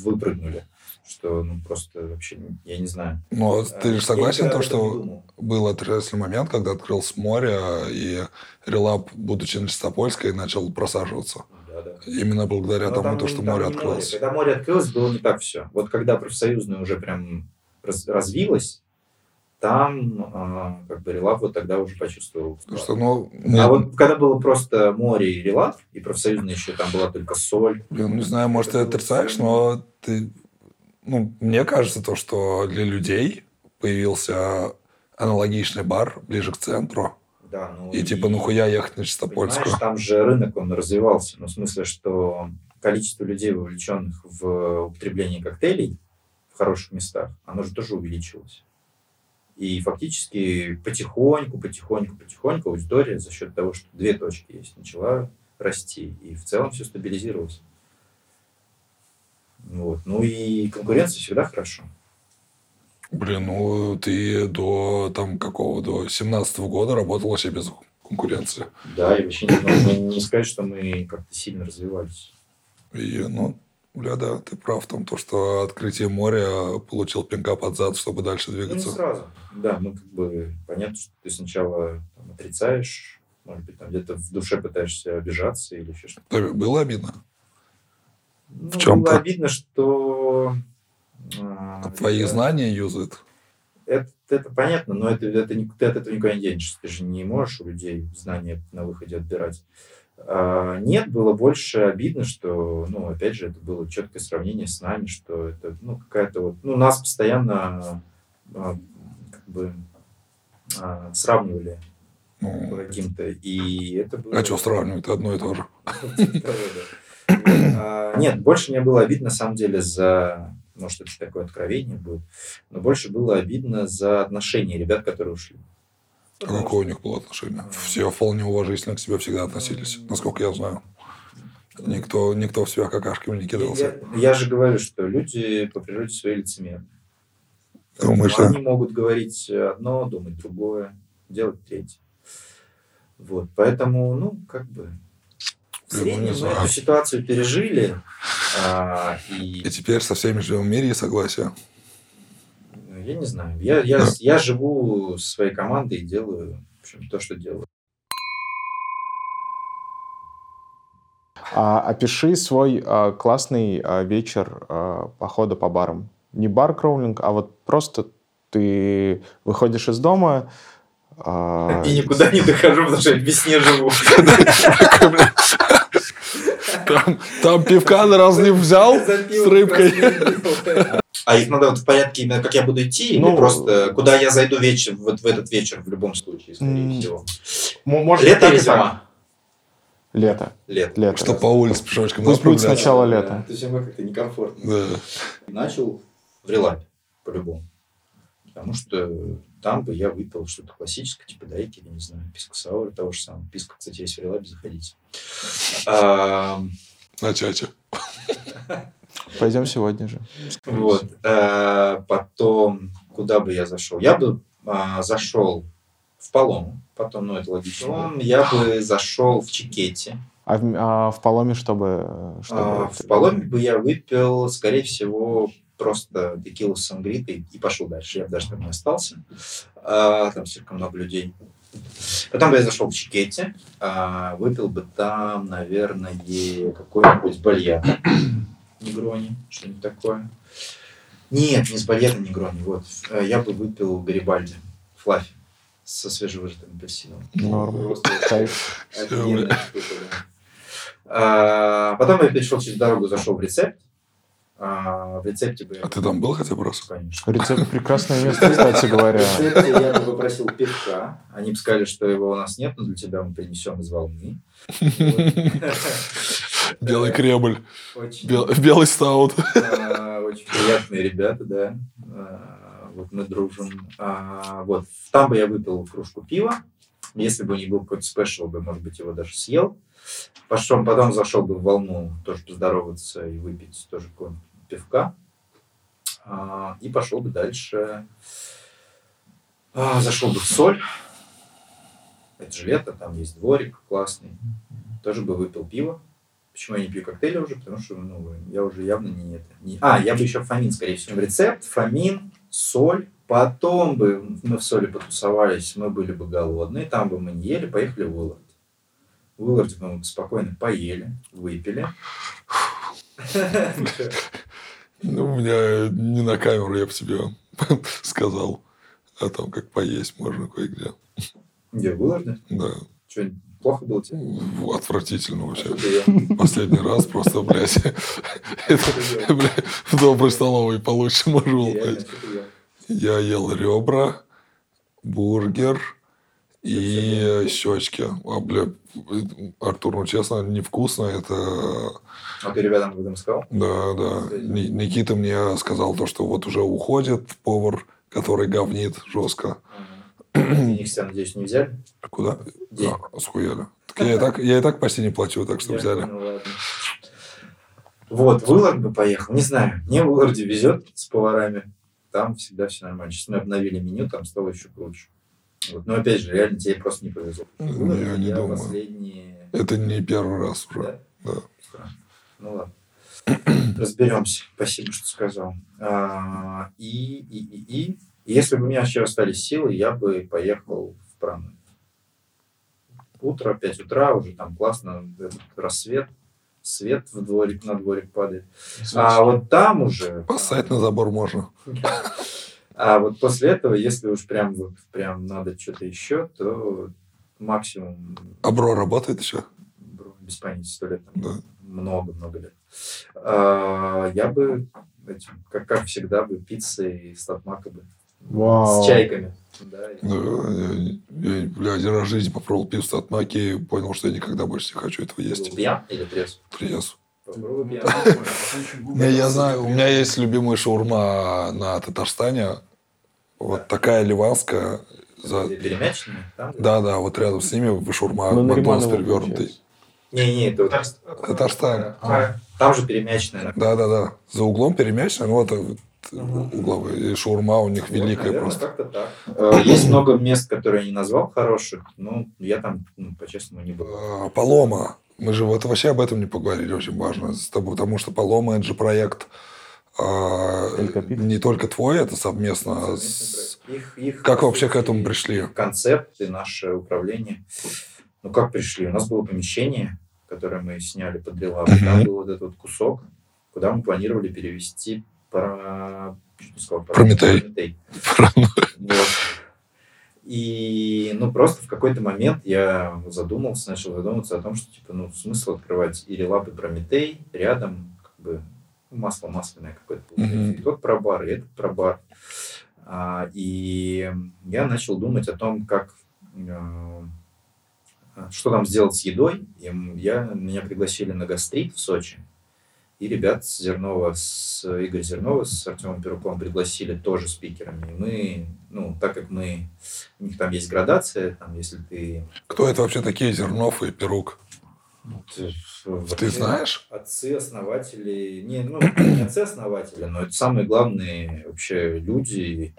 выпрыгнули, что ну просто вообще, я не знаю. но ты Я же согласен, то, что был отрицательный момент, когда открылось море, и Релаб, будучи на Чистопольской, начал просаживаться. Да. Именно благодаря Но тому, там то, что море открылось. Когда море открылось, было не так все. Вот когда профсоюзное уже прям раз- развилось, там а, как бы Релав вот тогда уже почувствовал. Потому что, ну, А не, вот когда было просто море и Релав, и профсоюзное еще там была только соль. блин, не знаю, может, ты отрицаешь, но ты, ну, мне кажется, то, что для людей появился аналогичный бар ближе к центру, Да, ну, и типа, ну хуя ехать на Понимаешь, Чистопольскую? там же рынок, он развивался. Ну, в смысле, что количество людей, вовлеченных в употребление коктейлей в хороших местах, оно же тоже увеличилось. И фактически потихоньку, потихоньку, потихоньку аудитория за счет того, что две точки есть, начала расти. И в целом все стабилизировалось. Вот. Ну и конкуренция всегда хорошо. Блин, ну ты до там какого, до 17 года работал вообще без конкуренции. Да, и вообще не, ну, не сказать, что мы как-то сильно развивались. И, ну, бля, да, ты прав в том, то, что открытие моря получил пинка под зад, чтобы дальше Ну, не двигаться. сразу. Да, мы как бы понятно, что ты сначала там, отрицаешь, может быть, там где-то в душе пытаешься обижаться или еще что-то. Было обидно? Ну, чём-то? Было обидно, что... а, Твои знания юзают. это, это понятно, но это, это, не- ты от этого никуда не денешься. Ты же не можешь у людей знания на выходе отбирать. А, нет, было больше обидно, что, ну, опять же, это было четкое сравнение с нами, что это, ну, какая-то вот, ну, нас постоянно а, как бы а, сравнивали Ну, каким-то, и это было... а что сравнивать? Одно и то же. А, Нет, больше мне было обидно, на самом деле, за... Может, это такое откровение будет. Но больше было обидно за отношения ребят, которые ушли. А какое у них было отношение? Все вполне уважительно к себе всегда относились, насколько я знаю. Никто, никто в себя какашками не кидался. Я, я же говорю, что люди по природе своей лицемерны. Думаешь, Поэтому да? Они могут говорить одно, думать другое, делать третье. Вот, поэтому, ну, как бы... В среднем не мы эту ситуацию пережили. а, и И теперь со всеми живем в мире и согласия. Ну, Я не знаю. Я, я, Да. я живу со своей командой и делаю в общем, то, что делаю. А, опиши свой а, классный а, вечер а, похода по барам. Не бар кроулинг, а вот просто ты выходишь из дома. а, И никуда не дохожу, потому что я в весне живу. Там, там пивка на разлив взял с рыбкой. А их надо вот в порядке именно, как я буду идти, или Ну, просто куда я зайду вечер, вот в этот вечер в любом случае, скорее всего. может, Лето или зима? Лето. Лето. Лето. Что по улице пешочком Пусть будет сначала лето. То есть как-то некомфортно. Да. Начал в релапе, по-любому. Потому что там бы я выпил что-то классическое, типа дайки, или не знаю, писка саура, того же самого. Писка, кстати, есть в релапе, заходите. А, На. Пойдем сегодня же. Вот. Э, Потом, куда бы я зашел? Я бы а, зашел в Палому, потом, ну, это логично. Потом я бы зашел в Чикете. А в, а в Паломе, чтобы... э, чтобы А, В Паломе бы я выпил, скорее всего, просто текилу с сангритой и пошел дальше. Я бы даже там не остался. А, Там слишком много людей. Потом бы я зашел в Чикете, а, выпил бы там, наверное, какой-нибудь бальян. Негрони, что-нибудь такое. Нет, не с бальяна Негрони, вот. Э, Я бы выпил Гарибальди, флаффи, со свежевыжатым апельсином. Норм. Просто Кайф. А, Потом я перешел через дорогу, зашел в рецепт. А, В рецепте бы я... А ты там был хотя бы раз? Конечно. Рецепт прекрасное место, кстати говоря. В рецепте я бы попросил пивка. Они бы сказали, что его у нас нет, но для тебя мы принесем из волны. Белый Кремль. Белый стаут. а, очень приятные ребята, да. А, Вот мы дружим. Вот. Там бы я выпил кружку пива. Если бы не был какой-то спешл, бы, может быть, его даже съел. Пошел, потом зашел бы в волну тоже поздороваться и выпить тоже какого-нибудь пивка. А, И пошел бы дальше. А, Зашел бы в соль. Это же лето, там есть дворик классный. Тоже бы выпил пиво. Почему я не пью коктейли уже? Потому что ну, я уже явно не это. не- А, я бы еще фамин, скорее всего. Рецепт, фамин, соль. Потом бы мы в соли потусовались, мы были бы голодные, там бы мы не ели, поехали в Уиллард. В Уилларде мы спокойно поели, выпили. Ну, у меня не на камеру, я бы тебе сказал. А там как поесть можно кое-где. Где, в? Да. Что, плохо было тебе? В- Отвратительно вообще. Последний раз просто, блядь, в доброй столовой получше можно было? Я ел ребра, бургер и щечки. А, бля, Артур, ну честно, невкусно. Это, А ты ребятам об этом сказал? да, да. Ни- Никита мне сказал то, что вот уже уходит повар, который говнит жестко. Денег себя, надеюсь, не взяли? А Куда? Денег. А, схуяли. Так я, и так, я и так почти не плачу, так что Я взяли. ладно. Вот, в Уиллард бы поехал. Не знаю, мне в Уилларде везет с поварами. Там всегда все нормально. Сейчас мы обновили меню, там стало еще круче. Вот. Но опять же, реально тебе просто не повезло. Ну, я не думаю. последние... Это не первый раз уже. Да? Да. Странно. Ну ладно. Разберемся. Спасибо, что сказал. А, и, и, и, и. Если бы у меня еще остались силы, я бы поехал в Прану. Утро, 5 утра, уже там классно, рассвет, свет в дворик, на дворик падает. А вот там уже... Поссать на забор можно. А вот после этого, если уж прям вот прям надо что-то еще, то максимум А Бро работает еще? бро, без понятия, сто лет. там, Да. Много-много лет. А, я бы, этим, как, как всегда, бы пиццы и статмака бы. Вау. С чайками. Да, Ну, я, я, бля, один раз в жизни попробовал пиццу от Маки и понял, что я никогда больше не хочу этого есть. пьян или пьян. Не, я знаю, у меня есть любимая шаурма на Татарстане. Вот такая ливанская. За... Там? Да, да, вот рядом с ними шаурма Ну, Макдональдс перевернутый. Не-не, это вот- Татарстан. А. там же перемяченные. Да, да, да. За углом перемячено, ну вот, вот Мгм. угловые. И шаурма у них Вот, великая наверное, просто. как-то так. Э, Есть много мест, которые я не назвал хороших, но я там, ну, по-честному, не был. А, Палома. Мы же вот вообще об этом не поговорили, очень важно с тобой, потому что Палома это же проект а, не только твой, это совместно с... Их- их, Как вообще к этому пришли? Концепт и наше управление. Ну, как пришли? У нас было помещение, которое мы сняли под Релаб. Мгм. Там был вот этот вот кусок, куда мы планировали перевести про... сказал, Прометей. Прометей. Вот. И, ну, просто в какой-то момент я задумался, начал задумываться о том, что, типа, ну, смысл открывать и Релаб, и Прометей рядом, как бы, масло масляное какое-то получается. Мгм. И тот про бар, и этот про бар. А, и я начал думать о том, как э, что там сделать с едой. И я, меня пригласили на гастрит в Сочи. И ребят с Зернова, с Игорь Зернова, с Артемом Перуком пригласили тоже спикерами. И мы, ну, так как мы, у них там есть градация, там, если ты... Кто это вообще такие Зернов и Перук? Ты, Ты знаешь? Отцы-основатели, не, ну, не отцы-основатели, но это самые главные вообще люди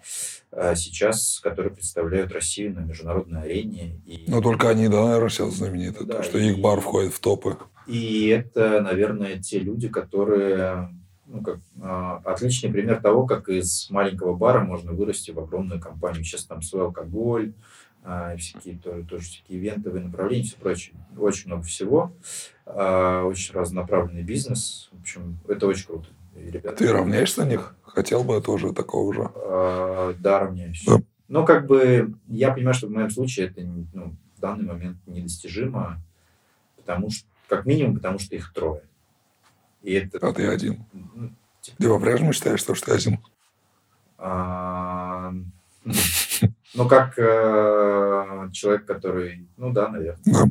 а, сейчас, которые представляют Россию на международной арене. И, Ну, только они, да, наверное, сейчас знамениты. Да, то, что и- их бар входит в топы. и это, наверное, те люди, которые... Ну, как, а, отличный пример того, как из маленького бара можно вырасти в огромную компанию. Сейчас там свой алкоголь, всякие тоже, тоже всякие ивентовые направления и все прочее. Очень много всего. А, очень разнонаправленный бизнес. В общем, это очень круто. И ребята- Ты равняешься на них? Хотел бы тоже такого же. А, да, равняюсь. Да. Но как бы я понимаю, что в моем случае это ну, в данный момент недостижимо, потому что, как минимум, потому что их трое. И это... А ты один. ну, типа, Ты по-прежнему считаешь, что ты один? Ну, как э, человек, который... Ну да, наверное.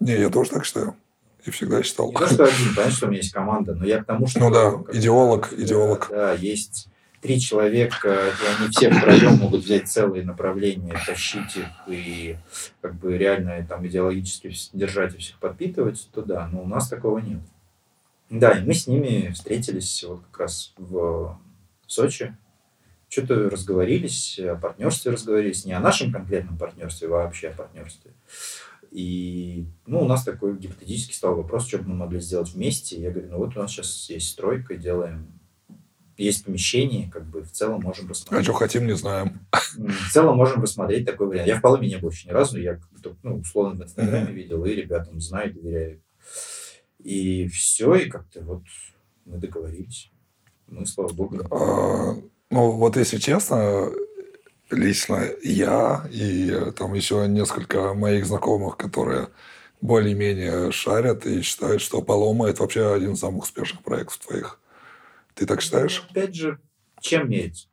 Не, я тоже так считаю. И всегда считал. Не то, что один, понятно, что у меня есть команда, но я к тому, что... Ну да, как бы, идеолог, да, идеолог. Да, есть три человека, и они все втроем могут взять целые направления, тащить их и как бы реально там идеологически держать и всех подпитывать, то да, но у нас такого нет. Да, и мы с ними встретились вот как раз в Сочи, что-то разговорились, о партнерстве разговорились, не о нашем конкретном партнерстве, а вообще о партнерстве. И ну, у нас такой гипотетически стал вопрос, что бы мы могли сделать вместе. Я говорю, ну вот у нас сейчас есть стройка, делаем есть помещение, как бы в целом можем А рассмотреть. что хотим, не знаем. В целом можем рассмотреть такой вариант. Я в Паломе не был еще ни разу, я ну, условно в Инстаграме Мгм. видел, и ребятам знаю, доверяю. И все, и как-то вот мы договорились. Мы, слава богу, А, Ну, вот если честно, лично я и э, там еще несколько моих знакомых, которые более-менее шарят и считают, что Палома – это вообще один из самых успешных проектов твоих. Ты так считаешь? Опять же, чем мерить?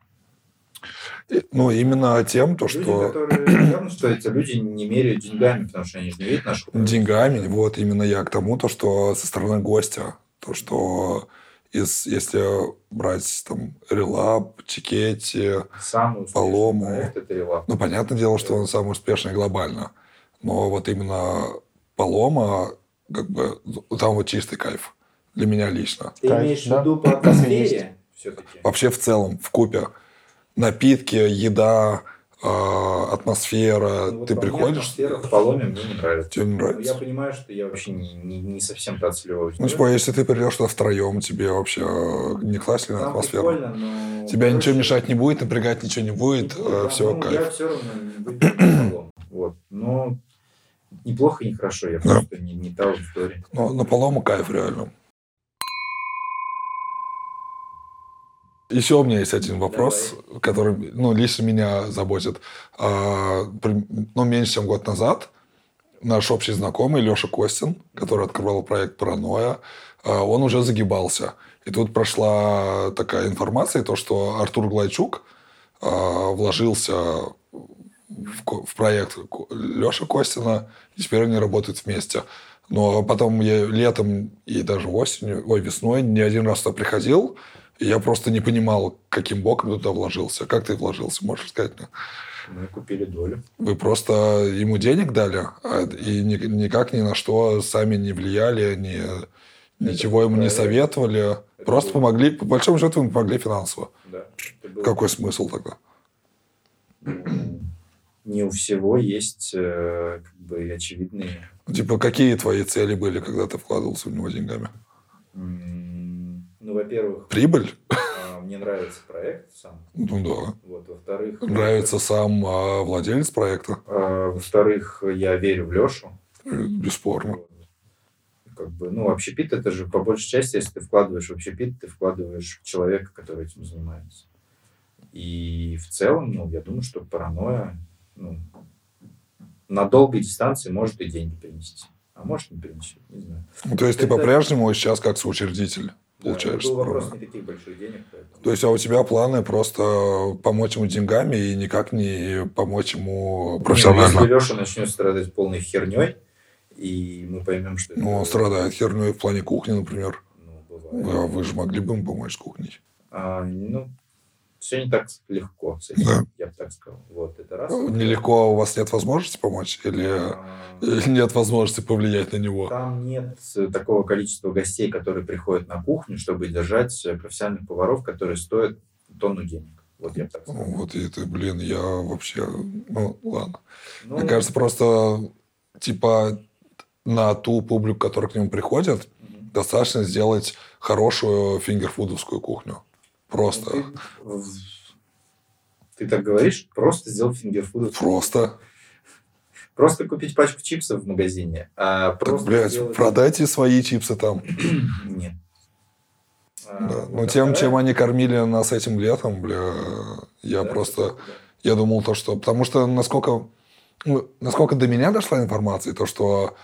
Ну, именно тем, то, Люди, что которые... Явно, что эти люди не меряют деньгами, потому что они же не видят наших... деньгами, вот именно я к тому, то, что со стороны гостя, то, что из, если брать там Релаб, Чикетти, Самый это Релап. Ну, понятное дело, что он самый успешный глобально. Но вот именно Палома, как бы, там вот чистый кайф. Для меня лично. Ты Кайф, имеешь в да. виду по атмосфере все-таки? Вообще в целом, в купе. Напитки, еда, атмосфера. Ну, вот Ты приходишь, атмосфера в Паломе мне не нравится. тебе не Ну, нравится. Я понимаю, что я вообще не, не, не совсем та целевая Ну, типа, если ты придешь туда втроем, тебе вообще э, не классная Там атмосфера. прикольно, но... Тебя ничего короче, мешать не будет, напрягать ничего не будет, ну, да, все, ну, кайф. Я все равно Палому. Вот. Но неплохо и нехорошо. Я Да. просто не, не та аудитория. Но на Палому кайф реально. Еще у меня есть один вопрос, который, ну, лично меня заботит. А, при- ну, меньше, чем год назад наш общий знакомый Леша Костин, который открывал проект «Паранойя», а, он уже загибался. И тут прошла такая информация, то, что Артур Глайчук а, вложился в, в проект Леши Костина, и теперь они работают вместе. Но потом я летом и даже осенью, ой, весной не один раз туда приходил, и я просто не понимал, каким боком туда вложился. Как ты вложился, можешь сказать? Мы купили долю. Вы просто ему денег дали, а- и ни- никак ни на что сами не влияли, ни, ничего ему не советовали. Просто был- помогли, по большому счету, ему помогли финансово. Да. Это было- Какой смысл тогда? Ну, Не у всего есть э, как бы очевидные Типа, какие твои цели были, когда ты вкладывался в него деньгами? Ну, во-первых, Прибыль? а, мне нравится проект сам. Ну да. Вот, во-вторых, Нравится сам а, владелец проекта? а, во-вторых, я верю в Лешу. Бесспорно. Как бы, ну, общепит это же по большей части, если ты вкладываешь в общепит, ты вкладываешь в человека, который этим занимается. И в целом, ну, я думаю, что паранойя, ну, на долгой дистанции может и деньги принести. А может не принесет, не знаю. Ну, То есть ты Это- по-прежнему сейчас как соучредитель получаешь? это был вопрос не таких больших денег, поэтому... То есть, а у тебя планы просто помочь ему деньгами и никак не помочь ему Не, профессионально? Если Леша начнет страдать полной херней, и мы поймем, что Ну, он это- страдает херней в плане кухни, например. Ну, бывает. А вы же могли бы ему помочь с кухней. А, ну, все не так легко с этим, Да. я бы так сказал. Вот, это раз. Нелегко, у вас нет возможности помочь? Или, А, нет возможности повлиять на него? Там нет э, такого количества гостей, которые приходят на кухню, чтобы держать э, профессиональных поваров, которые стоят тонну денег. Вот я бы так Ну, сказал. вот и ты, блин, я вообще... Ну, ладно. Ну, Мне кажется, просто, типа, на ту публику, которая к нему приходит, достаточно сделать хорошую фингерфудовскую кухню. Просто. Ты, ты так говоришь, просто сделать фингерфуд. Просто. Просто купить пачку чипсов в магазине. А Так, блядь, сделать- продайте свои чипсы там. Нет. А, Да. вот, Ну, а тем, вторая- чем они кормили нас этим летом, бля, я Да, просто... да. Я думал то, что... Потому что насколько... ну, насколько до меня дошла информация, то, что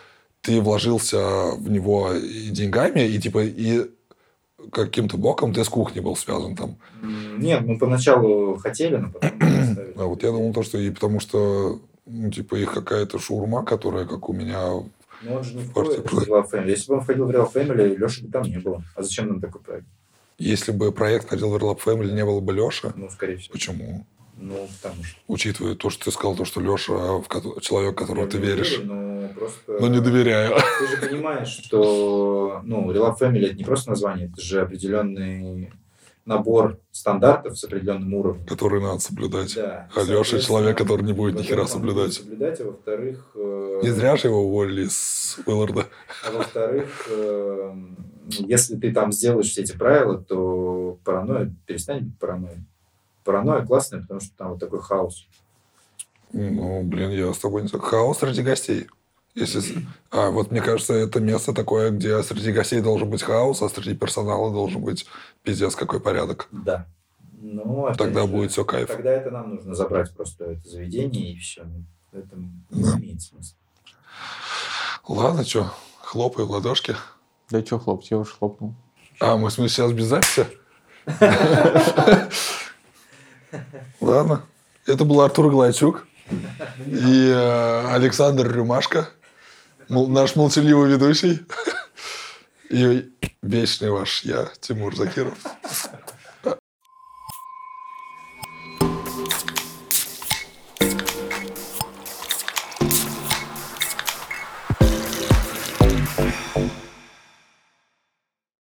ты вложился в него и деньгами, и типа и каким-то боком ты с кухней был связан там. Нет, мы поначалу хотели, но потом. А вот я думал то, что и потому что ну, типа их какая-то шаурма, которая, как у меня... Но он же не входит в Real Family. Если бы он входил в Real Family, Леши бы там не было. А зачем нам такой проект? Если бы проект ходил в Verlap Family, не было бы Леши. Ну, скорее всего. Почему? Ну, потому что... Учитывая то, что ты сказал, то, что Леша в кото- человек, которому Я ты веришь. верю, но просто... Но не доверяю. Ты же понимаешь, что ну, Real Family это не просто название, это же определенный набор стандартов с определенным уровнем. Который надо соблюдать. Да. А Леша человек, который не будет ни хера соблюдать. соблюдать, а во-вторых... э, Не зря же его уволили с Уилларда. А во-вторых, э, если ты там сделаешь все эти правила, то паранойя перестанет быть паранойей. Паранойя классная, потому что там вот такой хаос. Ну, блин, я с тобой не согласен. Хаос среди гостей. Если... А вот мне кажется, это место такое, где среди гостей должен быть хаос, а среди персонала должен быть пиздец какой порядок. Да. Ну, Тогда же, будет все кайф. Тогда это нам нужно забрать просто это заведение и все. Это Да. не имеет смысла. Ладно, что, хлопай в ладошки. Да что хлопать, я уже хлопнул. А, мы в смысле сейчас без записи? Ладно. Это был Артур Глайчук и э, Александр Рюмашко, наш молчаливый ведущий. И вечный ваш я, Тимур Закиров.